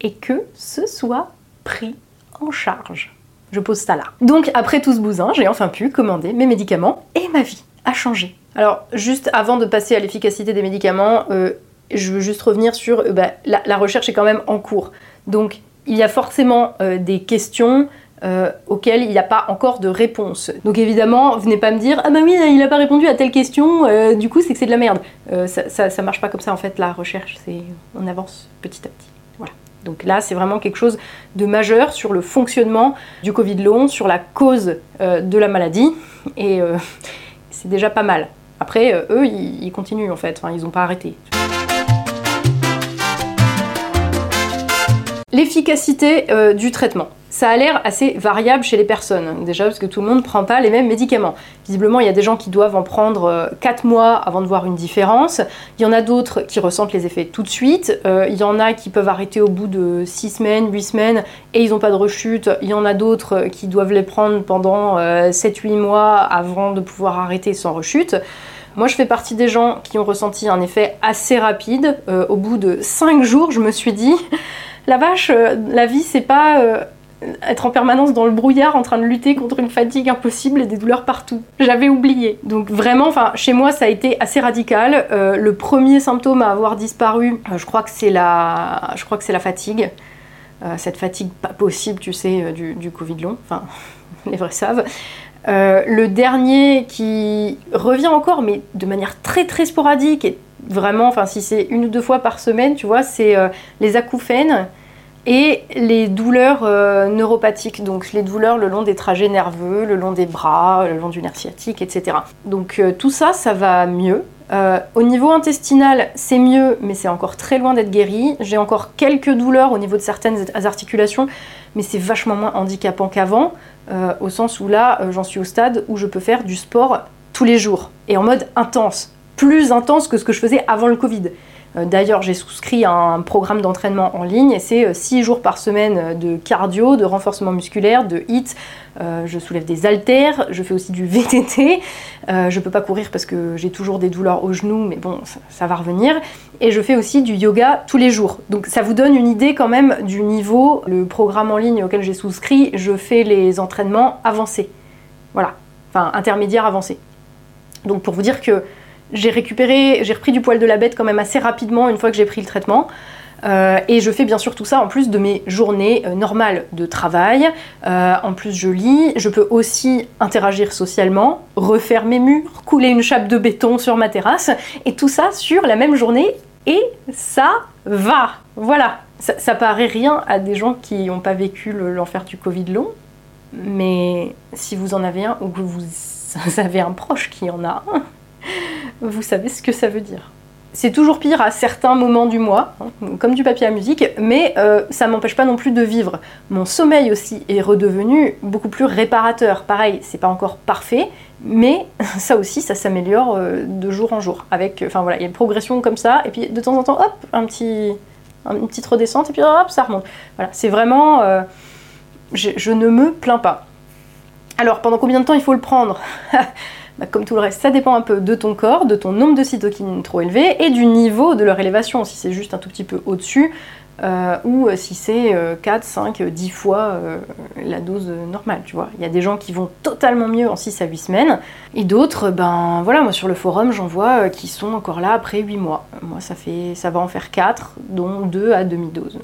et que ce soit pris en charge. Je pose ça là. Donc après tout ce bousin, j'ai enfin pu commander mes médicaments et ma vie a changé. Alors juste avant de passer à l'efficacité des médicaments, euh, je veux juste revenir sur euh, bah, la, recherche est quand même en cours. Donc il y a forcément euh, des questions auxquelles il n'y a pas encore de réponse. Donc évidemment, venez pas me dire ah bah oui, il n'a pas répondu à telle question, du coup c'est que c'est de la merde. Ça, marche pas comme ça en fait. La recherche, c'est on avance petit à petit. Donc là, c'est vraiment quelque chose de majeur sur le fonctionnement du Covid long, sur la cause euh, de la maladie, et euh, c'est déjà pas mal. Après, euh, eux, ils, continuent en fait, ils n'ont pas arrêté. L'efficacité du traitement ça a l'air assez variable chez les personnes. Déjà parce que tout le monde ne prend pas les mêmes médicaments. Visiblement, il y a des gens qui doivent en prendre 4 euh, mois avant de voir une différence. Il y en a d'autres qui ressentent les effets tout de suite. Euh, il y en a qui peuvent arrêter au bout de 6 semaines, 8 semaines et ils n'ont pas de rechute. Il y en a d'autres qui doivent les prendre pendant 7-8 euh, mois avant de pouvoir arrêter sans rechute. Moi, je fais partie des gens qui ont ressenti un effet assez rapide. au bout de 5 jours, je me suis dit, la vache, la vie, c'est pas être en permanence dans le brouillard en train de lutter contre une fatigue impossible et des douleurs partout. J'avais oublié. Donc vraiment, chez moi, ça a été assez radical. Euh, le premier symptôme à avoir disparu, euh, je crois que c'est la, fatigue. Euh, cette fatigue pas possible, tu sais, du, du Covid long. Enfin, les vrais savent. le dernier qui revient encore, mais de manière très très sporadique et vraiment, enfin, si c'est une ou deux fois par semaine, tu vois, c'est les acouphènes et les douleurs euh, neuropathiques, donc les douleurs le long des trajets nerveux, le long des bras, le long du nerf sciatique, etc. Donc euh, tout ça, ça va mieux. Euh, au niveau intestinal, c'est mieux, mais c'est encore très loin d'être guéri. J'ai encore quelques douleurs au niveau de certaines articulations, mais c'est vachement moins handicapant qu'avant, au sens où là, j'en suis au stade où je peux faire du sport tous les jours, et en mode intense, plus intense que ce que je faisais avant le Covid. Euh, d'ailleurs, j'ai souscrit à un programme d'entraînement en ligne et c'est 6 euh, jours par semaine euh, de cardio, de renforcement musculaire, de HIIT. je soulève des haltères, je fais aussi du VTT. je peux pas courir parce que j'ai toujours des douleurs au genou, mais bon, ça, va revenir. Et je fais aussi du yoga tous les jours. Donc ça vous donne une idée quand même du niveau. Le programme en ligne auquel j'ai souscrit, je fais les entraînements avancés. Voilà, enfin intermédiaires avancés. Donc pour vous dire que j'ai récupéré, j'ai repris du poil de la bête quand même assez rapidement une fois que j'ai pris le traitement. Euh, et je fais bien sûr tout ça en plus de mes journées euh, normales de travail. Euh, en plus, je lis. Je peux aussi interagir socialement, refaire mes murs, couler une chape de béton sur ma terrasse. Et tout ça sur la même journée. Et ça va. Voilà. Ça, ça paraît rien à des gens qui n'ont pas vécu l'enfer du Covid long. Mais si vous en avez un ou que vous avez un proche qui en a un, vous savez ce que ça veut dire. C'est toujours pire à certains moments du mois, hein, comme du papier à musique, mais euh, ça m'empêche pas non plus de vivre. Mon sommeil aussi est redevenu beaucoup plus réparateur. Pareil, c'est pas encore parfait, mais ça aussi, ça s'améliore euh, de jour en jour. Avec, enfin voilà, il y a une progression comme ça, et puis de temps en temps, hop, un petit, une petite redescente, et puis hop, ça remonte. C'est vraiment, euh, je ne me plains pas. Alors, pendant combien de temps il faut le prendre? Bah, comme tout le reste, ça dépend un peu de ton corps, de ton nombre de cytokines trop élevé et du niveau de leur élévation, si c'est juste un tout petit peu au-dessus. Euh, ou si c'est 4, 5, 10 fois euh, la dose normale, tu vois. Il y a des gens qui vont totalement mieux en 6 à 8 semaines, et d'autres, ben voilà, moi sur le forum, j'en vois euh, qui sont encore là après 8 mois. Moi, ça, fait, ça va en faire 4, dont 2 à demi-dose.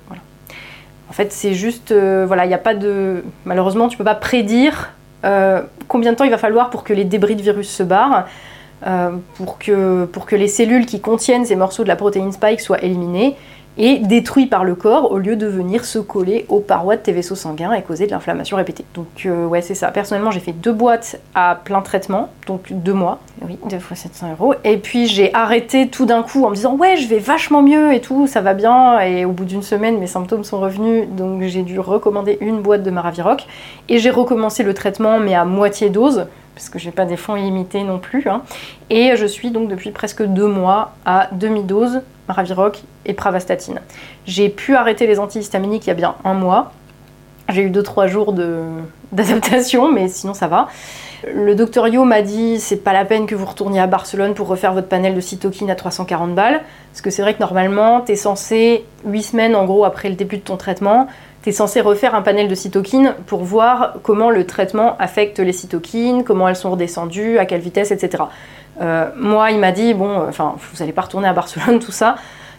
En fait, c'est juste, voilà, il n'y a pas de... Malheureusement, tu peux pas prédire euh, combien de temps il va falloir pour que les débris de virus se barrent, euh, pour, que, pour que les cellules qui contiennent ces morceaux de la protéine spike soient éliminées et détruits par le corps au lieu de venir se coller aux parois de tes vaisseaux sanguins et causer de l'inflammation répétée. Donc euh, ouais c'est ça. Personnellement j'ai fait deux boîtes à plein traitement, donc deux mois, oui, deux fois 700 euros. Et puis j'ai arrêté tout d'un coup en me disant ouais je vais vachement mieux et tout, ça va bien. Et au bout d'une semaine mes symptômes sont revenus, donc j'ai dû recommander une boîte de Maraviroc. Et j'ai recommencé le traitement mais à moitié dose parce que j'ai pas des fonds illimités non plus. Hein. Et je suis donc depuis presque deux mois à demi-dose Maraviroc et Pravastatine. J'ai pu arrêter les antihistaminiques il y a bien un mois. J'ai eu 2-3 jours d'adaptation, mais sinon ça va. Le docteur Yo m'a dit c'est pas la peine que vous retourniez à Barcelone pour refaire votre panel de cytokine à 340 balles. Parce que c'est vrai que normalement, tu es censé, 8 semaines en gros après le début de ton traitement, censé refaire un panel de cytokines pour voir comment le traitement affecte les cytokines, comment elles sont redescendues, à quelle vitesse, etc. Euh, moi, il m'a dit bon, enfin, vous n'allez pas retourner à Barcelone, tout ça.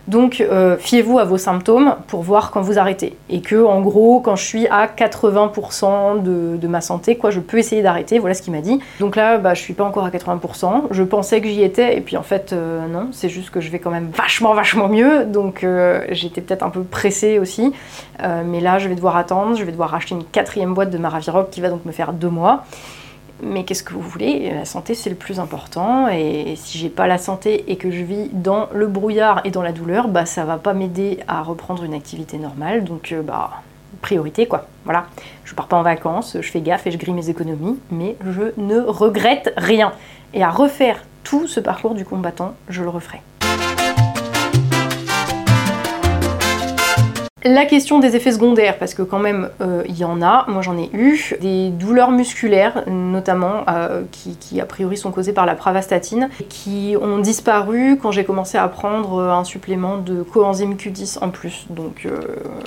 Donc, euh, fiez-vous à vos symptômes pour voir quand vous arrêtez. Et que, en gros, quand je suis à 80% de, ma santé, quoi, je peux essayer d'arrêter. Voilà ce qu'il m'a dit. Donc là, bah, je suis pas encore à 80%. Je pensais que j'y étais, et puis en fait, euh, non. C'est juste que je vais quand même vachement, vachement mieux. Donc, j'étais peut-être un peu pressée aussi. mais là, je vais devoir attendre. Je vais devoir acheter une quatrième boîte de Maraviroc qui va donc me faire deux mois. Mais qu'est-ce que vous voulez? La santé, c'est le plus important. Et si j'ai pas la santé et que je vis dans le brouillard et dans la douleur, bah ça va pas m'aider à reprendre une activité normale. Donc, euh, bah, priorité quoi. Voilà. Je pars pas en vacances, je fais gaffe et je grille mes économies, mais je ne regrette rien. Et à refaire tout ce parcours du combattant, je le referai. La question des effets secondaires, parce que quand même euh, il y en a, moi j'en ai eu, des douleurs musculaires notamment, euh, qui, a priori sont causées par la pravastatine, qui ont disparu quand j'ai commencé à prendre un supplément de coenzyme Q10 en plus. Donc euh,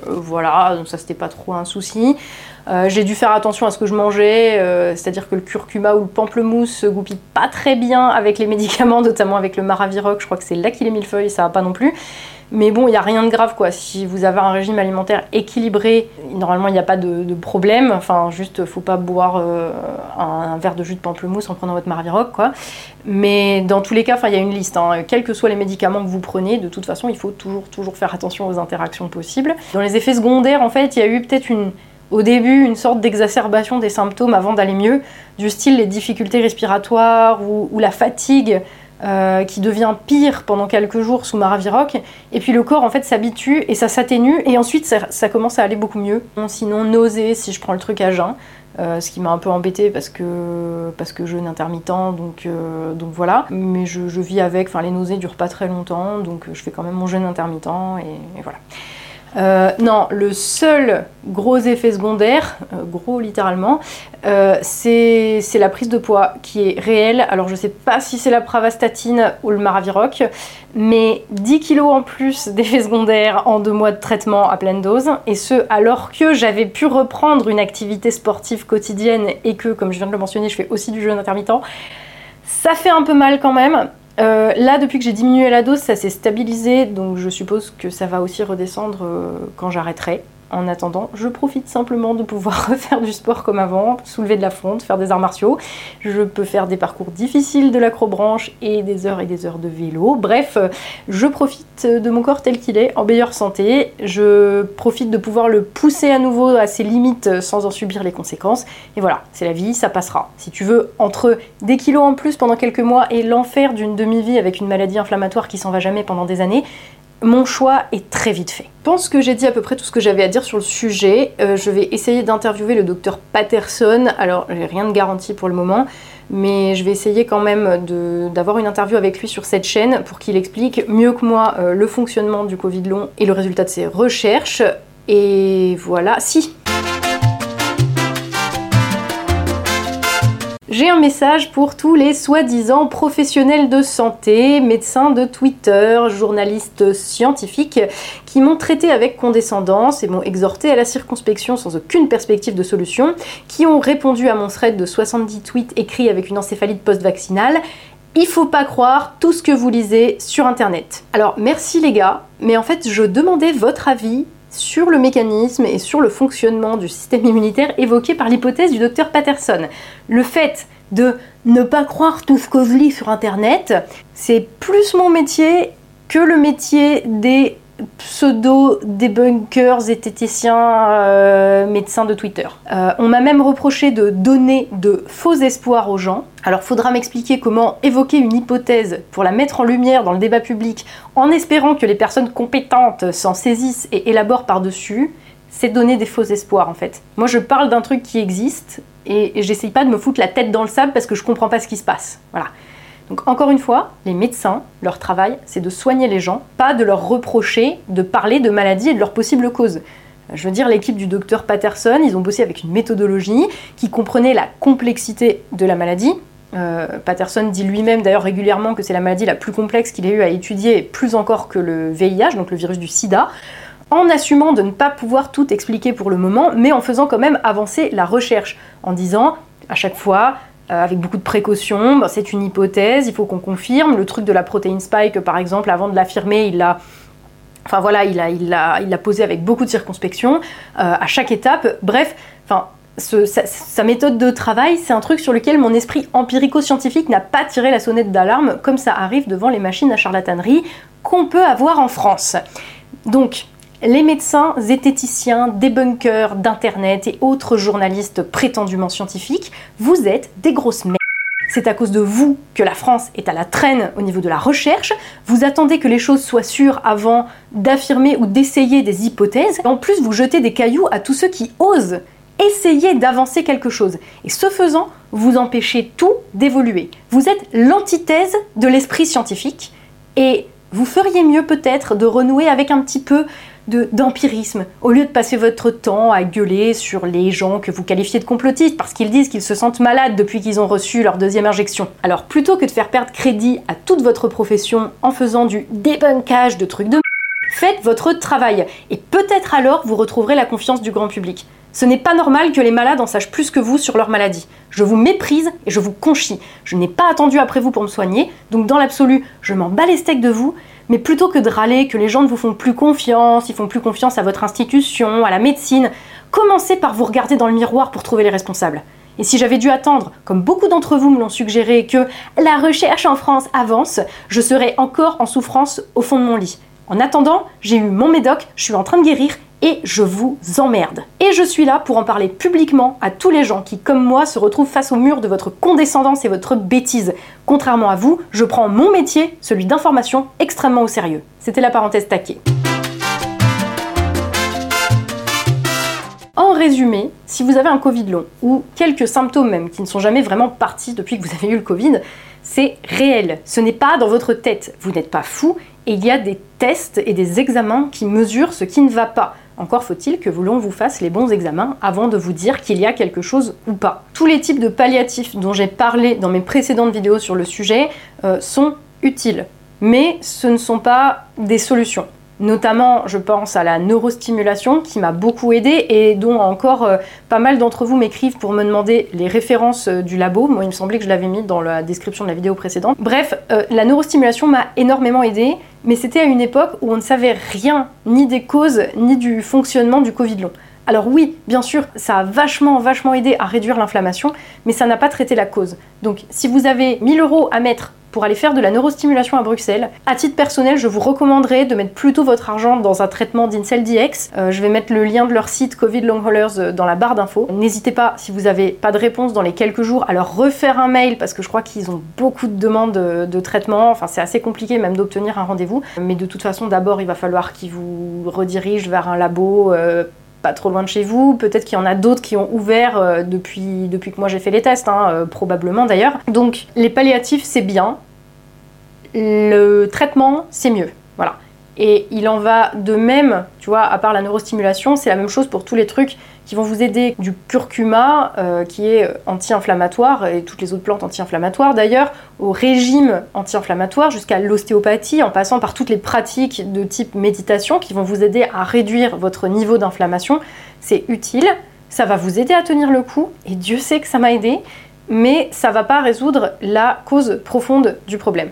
voilà, ça c'était pas trop un souci. j'ai dû faire attention à ce que je mangeais, c'est-à-dire que le curcuma ou le pamplemousse se goupille pas très bien avec les médicaments, notamment avec le maraviroc, je crois que c'est là qu'il est millefeuille, ça va pas non plus. Mais bon, il n'y a rien de grave quoi. Si vous avez un régime alimentaire équilibré, normalement il n'y a pas de, problème. Enfin, juste, faut pas boire euh, un, verre de jus de pamplemousse en prenant votre Marviroc quoi. Mais dans tous les cas, il y a une liste. Hein. Quels que soient les médicaments que vous prenez, de toute façon, il faut toujours, toujours faire attention aux interactions possibles. Dans les effets secondaires, en fait, il y a eu peut-être une au début une sorte d'exacerbation des symptômes avant d'aller mieux, du style les difficultés respiratoires ou la fatigue euh, qui devient pire pendant quelques jours sous Maraviroc, et puis le corps en fait s'habitue et ça s'atténue, et ensuite ça, commence à aller beaucoup mieux. Sinon, nausée si je prends le truc à jeun, euh, ce qui m'a un peu embêté parce que, parce que jeûne intermittent, donc, euh, donc voilà. Mais je, vis avec, enfin les nausées durent pas très longtemps, donc je fais quand même mon jeûne intermittent, et voilà. Euh, non, le seul gros effet secondaire, euh, gros littéralement, euh, c'est la prise de poids qui est réelle. Alors je sais pas si c'est la pravastatine ou le maraviroc, mais 10 kilos en plus d'effets secondaires en deux mois de traitement à pleine dose, et ce alors que j'avais pu reprendre une activité sportive quotidienne et que, comme je viens de le mentionner, je fais aussi du jeûne intermittent. Ça fait un peu mal quand même, euh, là, depuis que j'ai diminué la dose, ça s'est stabilisé, donc je suppose que ça va aussi redescendre euh, quand j'arrêterai. En attendant, je profite simplement de pouvoir refaire du sport comme avant, soulever de la fonte, faire des arts martiaux. Je peux faire des parcours difficiles de l'acrobranche et des heures et des heures de vélo. Bref, je profite de mon corps tel qu'il est, en meilleure santé. Je profite de pouvoir le pousser à nouveau à ses limites sans en subir les conséquences. Et voilà, c'est la vie, ça passera. Si tu veux, entre des kilos en plus pendant quelques mois et l'enfer d'une demi-vie avec une maladie inflammatoire qui s'en va jamais pendant des années, mon choix est très vite fait. Je pense que j'ai dit à peu près tout ce que j'avais à dire sur le sujet. Euh, je vais essayer d'interviewer le docteur Patterson. Alors, j'ai rien de garanti pour le moment, mais je vais essayer quand même d'avoir une interview avec lui sur cette chaîne pour qu'il explique mieux que moi euh, le fonctionnement du Covid long et le résultat de ses recherches. Et voilà, si, J'ai un message pour tous les soi-disant professionnels de santé, médecins de Twitter, journalistes scientifiques, qui m'ont traité avec condescendance et m'ont exhorté à la circonspection sans aucune perspective de solution, qui ont répondu à mon thread de 70 tweets écrits avec une encéphalite post-vaccinale il faut pas croire tout ce que vous lisez sur internet. Alors merci les gars, mais en fait je demandais votre avis sur le mécanisme et sur le fonctionnement du système immunitaire évoqué par l'hypothèse du docteur Patterson. Le fait de ne pas croire tout ce que je lis sur Internet, c'est plus mon métier que le métier des pseudo-débunkers, zététiciens, euh, médecins de Twitter. Euh, on m'a même reproché de donner de faux espoirs aux gens. Alors faudra m'expliquer comment évoquer une hypothèse pour la mettre en lumière dans le débat public en espérant que les personnes compétentes s'en saisissent et élaborent par-dessus. C'est donner des faux espoirs en fait. Moi je parle d'un truc qui existe et, et j'essaye pas de me foutre la tête dans le sable parce que je comprends pas ce qui se passe. Voilà. Donc encore une fois, les médecins, leur travail, c'est de soigner les gens, pas de leur reprocher de parler de maladies et de leurs possibles causes. Je veux dire, l'équipe du docteur Patterson, ils ont bossé avec une méthodologie qui comprenait la complexité de la maladie. Euh, Patterson dit lui-même d'ailleurs régulièrement que c'est la maladie la plus complexe qu'il ait eu à étudier, plus encore que le VIH, donc le virus du sida, en assumant de ne pas pouvoir tout expliquer pour le moment, mais en faisant quand même avancer la recherche, en disant à chaque fois, avec beaucoup de précautions. c'est une hypothèse, il faut qu'on confirme. Le truc de la protéine spike, par exemple, avant de l'affirmer, il l'a. Enfin voilà, il l'a il il posé avec beaucoup de circonspection euh, à chaque étape. Bref, enfin, sa, méthode de travail, c'est un truc sur lequel mon esprit empirico-scientifique n'a pas tiré la sonnette d'alarme, comme ça arrive devant les machines à charlatanerie qu'on peut avoir en France. Donc, les médecins, zététiciens, débunkers d'internet et autres journalistes prétendument scientifiques, vous êtes des grosses merdes. C'est à cause de vous que la France est à la traîne au niveau de la recherche. Vous attendez que les choses soient sûres avant d'affirmer ou d'essayer des hypothèses. En plus, vous jetez des cailloux à tous ceux qui osent essayer d'avancer quelque chose. Et ce faisant, vous empêchez tout d'évoluer. Vous êtes l'antithèse de l'esprit scientifique et vous feriez mieux peut-être de renouer avec un petit peu d'empirisme, au lieu de passer votre temps à gueuler sur les gens que vous qualifiez de complotistes parce qu'ils disent qu'ils se sentent malades depuis qu'ils ont reçu leur deuxième injection. Alors plutôt que de faire perdre crédit à toute votre profession en faisant du débunkage de trucs de faites votre travail et peut-être alors vous retrouverez la confiance du grand public. Ce n'est pas normal que les malades en sachent plus que vous sur leur maladie. Je vous méprise et je vous conchis. Je n'ai pas attendu après vous pour me soigner, donc dans l'absolu, je m'en bats les steaks de vous, Mais plutôt que de râler que les gens ne vous font plus confiance, ils font plus confiance à votre institution, à la médecine, commencez par vous regarder dans le miroir pour trouver les responsables. Et si j'avais dû attendre, comme beaucoup d'entre vous me l'ont suggéré, que la recherche en France avance, je serais encore en souffrance au fond de mon lit. En attendant, j'ai eu mon médoc, je suis en train de guérir et je vous emmerde. Et je suis là pour en parler publiquement à tous les gens qui, comme moi, se retrouvent face au mur de votre condescendance et votre bêtise. Contrairement à vous, je prends mon métier, celui d'information, extrêmement au sérieux. C'était la parenthèse taquée. En résumé, si vous avez un Covid long ou quelques symptômes même qui ne sont jamais vraiment partis depuis que vous avez eu le Covid, c'est réel. Ce n'est pas dans votre tête. Vous n'êtes pas fou et il y a des tests et des examens qui mesurent ce qui ne va pas. Encore faut-il que l'on vous fasse les bons examens avant de vous dire qu'il y a quelque chose ou pas. Tous les types de palliatifs dont j'ai parlé dans mes précédentes vidéos sur le sujet euh, sont utiles, mais ce ne sont pas des solutions. Notamment, je pense à la neurostimulation qui m'a beaucoup aidé et dont encore euh, pas mal d'entre vous m'écrivent pour me demander les références euh, du labo. Moi, il me semblait que je l'avais mis dans la description de la vidéo précédente. Bref, euh, la neurostimulation m'a énormément aidé, mais c'était à une époque où on ne savait rien ni des causes ni du fonctionnement du Covid long. Alors oui, bien sûr, ça a vachement, vachement aidé à réduire l'inflammation, mais ça n'a pas traité la cause. Donc si vous avez 1000 euros à mettre pour aller faire de la neurostimulation à Bruxelles. À titre personnel, je vous recommanderais de mettre plutôt votre argent dans un traitement d'Incel DX. Euh, je vais mettre le lien de leur site Covid Long Haulers euh, dans la barre d'infos. N'hésitez pas, si vous n'avez pas de réponse dans les quelques jours, à leur refaire un mail parce que je crois qu'ils ont beaucoup de demandes de, traitement. Enfin, c'est assez compliqué même d'obtenir un rendez-vous. Mais de toute façon, d'abord, il va falloir qu'ils vous redirigent vers un labo. Euh, pas trop loin de chez vous. Peut-être qu'il y en a d'autres qui ont ouvert depuis, depuis que moi j'ai fait les tests, hein, probablement d'ailleurs. Donc les palliatifs c'est bien, le traitement, c'est mieux. Voilà. Et il en va de même, tu vois, à part la neurostimulation, c'est la même chose pour tous les trucs qui vont vous aider, du curcuma, euh, qui est anti-inflammatoire, et toutes les autres plantes anti-inflammatoires d'ailleurs, au régime anti-inflammatoire, jusqu'à l'ostéopathie, en passant par toutes les pratiques de type méditation qui vont vous aider à réduire votre niveau d'inflammation. C'est utile, ça va vous aider à tenir le coup, et Dieu sait que ça m'a aidé, mais ça va pas résoudre la cause profonde du problème.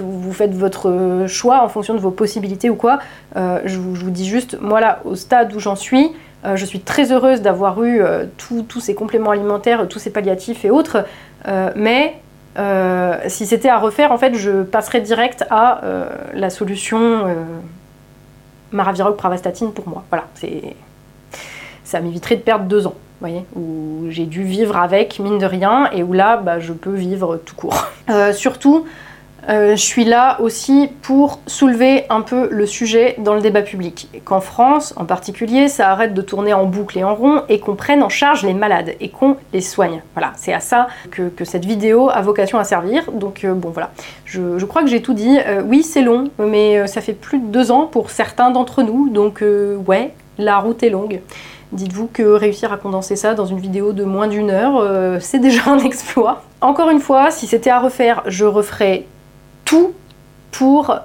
Vous faites votre choix en fonction de vos possibilités ou quoi. Euh, je, vous, dis juste, moi là, au stade où j'en suis, euh, je suis très heureuse d'avoir eu euh, tous ces compléments alimentaires, tous ces palliatifs et autres, mais si c'était à refaire, en fait, je passerais direct à la solution Maraviroc Pravastatine pour moi. Voilà, c'est ça m'éviterait de perdre deux ans, voyez, où j'ai dû vivre avec, mine de rien, et où là, bah, je peux vivre tout court. surtout, euh, je suis là aussi pour soulever un peu le sujet dans le débat public. Qu'en France, en particulier, ça arrête de tourner en boucle et en rond et qu'on prenne en charge les malades et qu'on les soigne. Voilà, c'est à ça que, cette vidéo a vocation à servir. Donc euh, bon voilà, je, crois que j'ai tout dit. Euh, oui, c'est long, mais ça fait plus de deux ans pour certains d'entre nous. Donc ouais, la route est longue. Dites-vous que réussir à condenser ça dans une vidéo de moins d'une heure, c'est déjà un exploit. Encore une fois, si c'était à refaire, je referais tout pour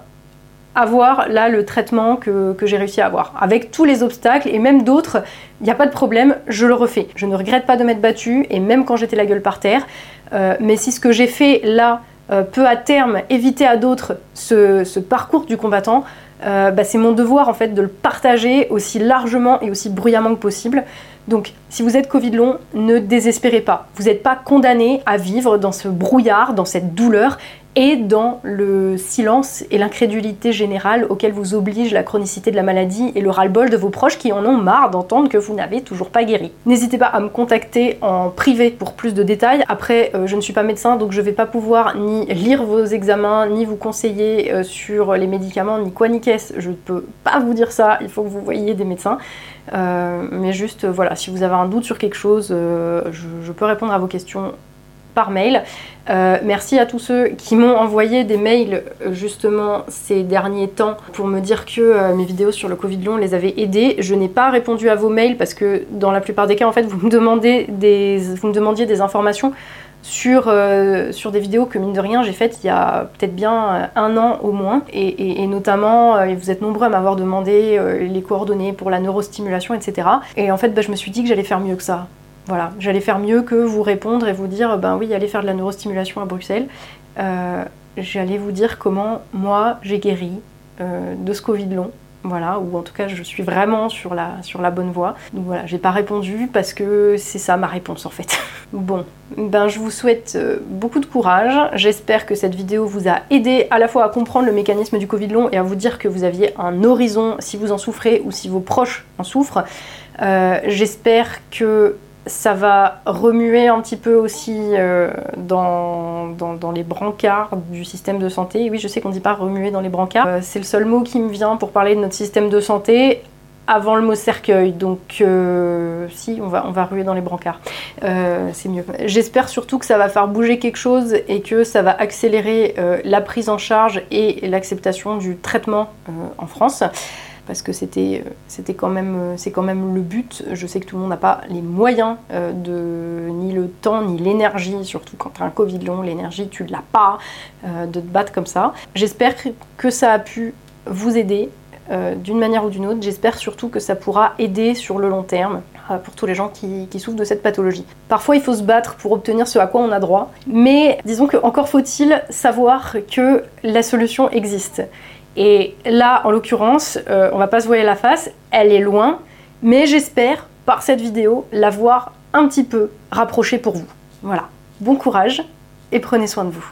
avoir là le traitement que, j'ai réussi à avoir. Avec tous les obstacles et même d'autres, il n'y a pas de problème, je le refais. Je ne regrette pas de m'être battue et même quand j'étais la gueule par terre. Euh, mais si ce que j'ai fait là euh, peut à terme éviter à d'autres ce, parcours du combattant, euh, bah, c'est mon devoir en fait de le partager aussi largement et aussi bruyamment que possible. Donc si vous êtes Covid long, ne désespérez pas. Vous n'êtes pas condamné à vivre dans ce brouillard, dans cette douleur et dans le silence et l'incrédulité générale auquel vous oblige la chronicité de la maladie et le ras-le-bol de vos proches qui en ont marre d'entendre que vous n'avez toujours pas guéri. N'hésitez pas à me contacter en privé pour plus de détails. Après, euh, je ne suis pas médecin, donc je ne vais pas pouvoir ni lire vos examens, ni vous conseiller euh, sur les médicaments, ni quoi ni qu'est-ce. Je ne peux pas vous dire ça, il faut que vous voyiez des médecins. Euh, mais juste, voilà, si vous avez un doute sur quelque chose, je peux répondre à vos questions par mail. Euh, merci à tous ceux qui m'ont envoyé des mails euh, justement ces derniers temps pour me dire que euh, mes vidéos sur le Covid long les avaient aidés. Je n'ai pas répondu à vos mails parce que dans la plupart des cas en fait vous me, demandez des, vous me demandiez des informations sur, sur des vidéos que mine de rien j'ai faites il y a peut-être bien un an au moins et, notamment vous êtes nombreux à m'avoir demandé les coordonnées pour la neurostimulation etc. Et en fait bah, je me suis dit que j'allais faire mieux que ça. Voilà, j'allais faire mieux que vous répondre et vous dire ben oui, allez faire de la neurostimulation à Bruxelles. Euh, j'allais vous dire comment moi j'ai guéri de ce Covid long voilà, ou en tout cas je suis vraiment sur la, bonne voie. Donc voilà, j'ai pas répondu parce que c'est ça ma réponse en fait. bon, ben je vous souhaite euh, beaucoup de courage. J'espère que cette vidéo vous a aidé à la fois à comprendre le mécanisme du Covid long et à vous dire que vous aviez un horizon si vous en souffrez ou si vos proches en souffrent. Euh, j'espère que ça va remuer un petit peu aussi euh, dans, dans, les brancards du système de santé. Oui, je sais qu'on ne dit pas remuer dans les brancards. Euh, c'est le seul mot qui me vient pour parler de notre système de santé avant le mot cercueil. Donc, euh, si, on va, on va ruer dans les brancards. c'est mieux. J'espère surtout que ça va faire bouger quelque chose et que ça va accélérer la prise en charge et l'acceptation du traitement en France parce que c'était c'était quand même c'est quand même le but. Je sais que tout le monde n'a pas les moyens euh, de ni le temps ni l'énergie, surtout quand tu as un Covid long, l'énergie tu l'as pas euh, de te battre comme ça. J'espère que ça a pu vous aider euh, d'une manière ou d'une autre. J'espère surtout que ça pourra aider sur le long terme pour tous les gens qui, qui, souffrent de cette pathologie. Parfois, il faut se battre pour obtenir ce à quoi on a droit, mais disons que encore faut-il savoir que la solution existe et là, en l'occurrence, euh, on va pas se voiler la face, elle est loin, mais j'espère, par cette vidéo, l'avoir un petit peu rapprochée pour vous. Voilà. Bon courage et prenez soin de vous.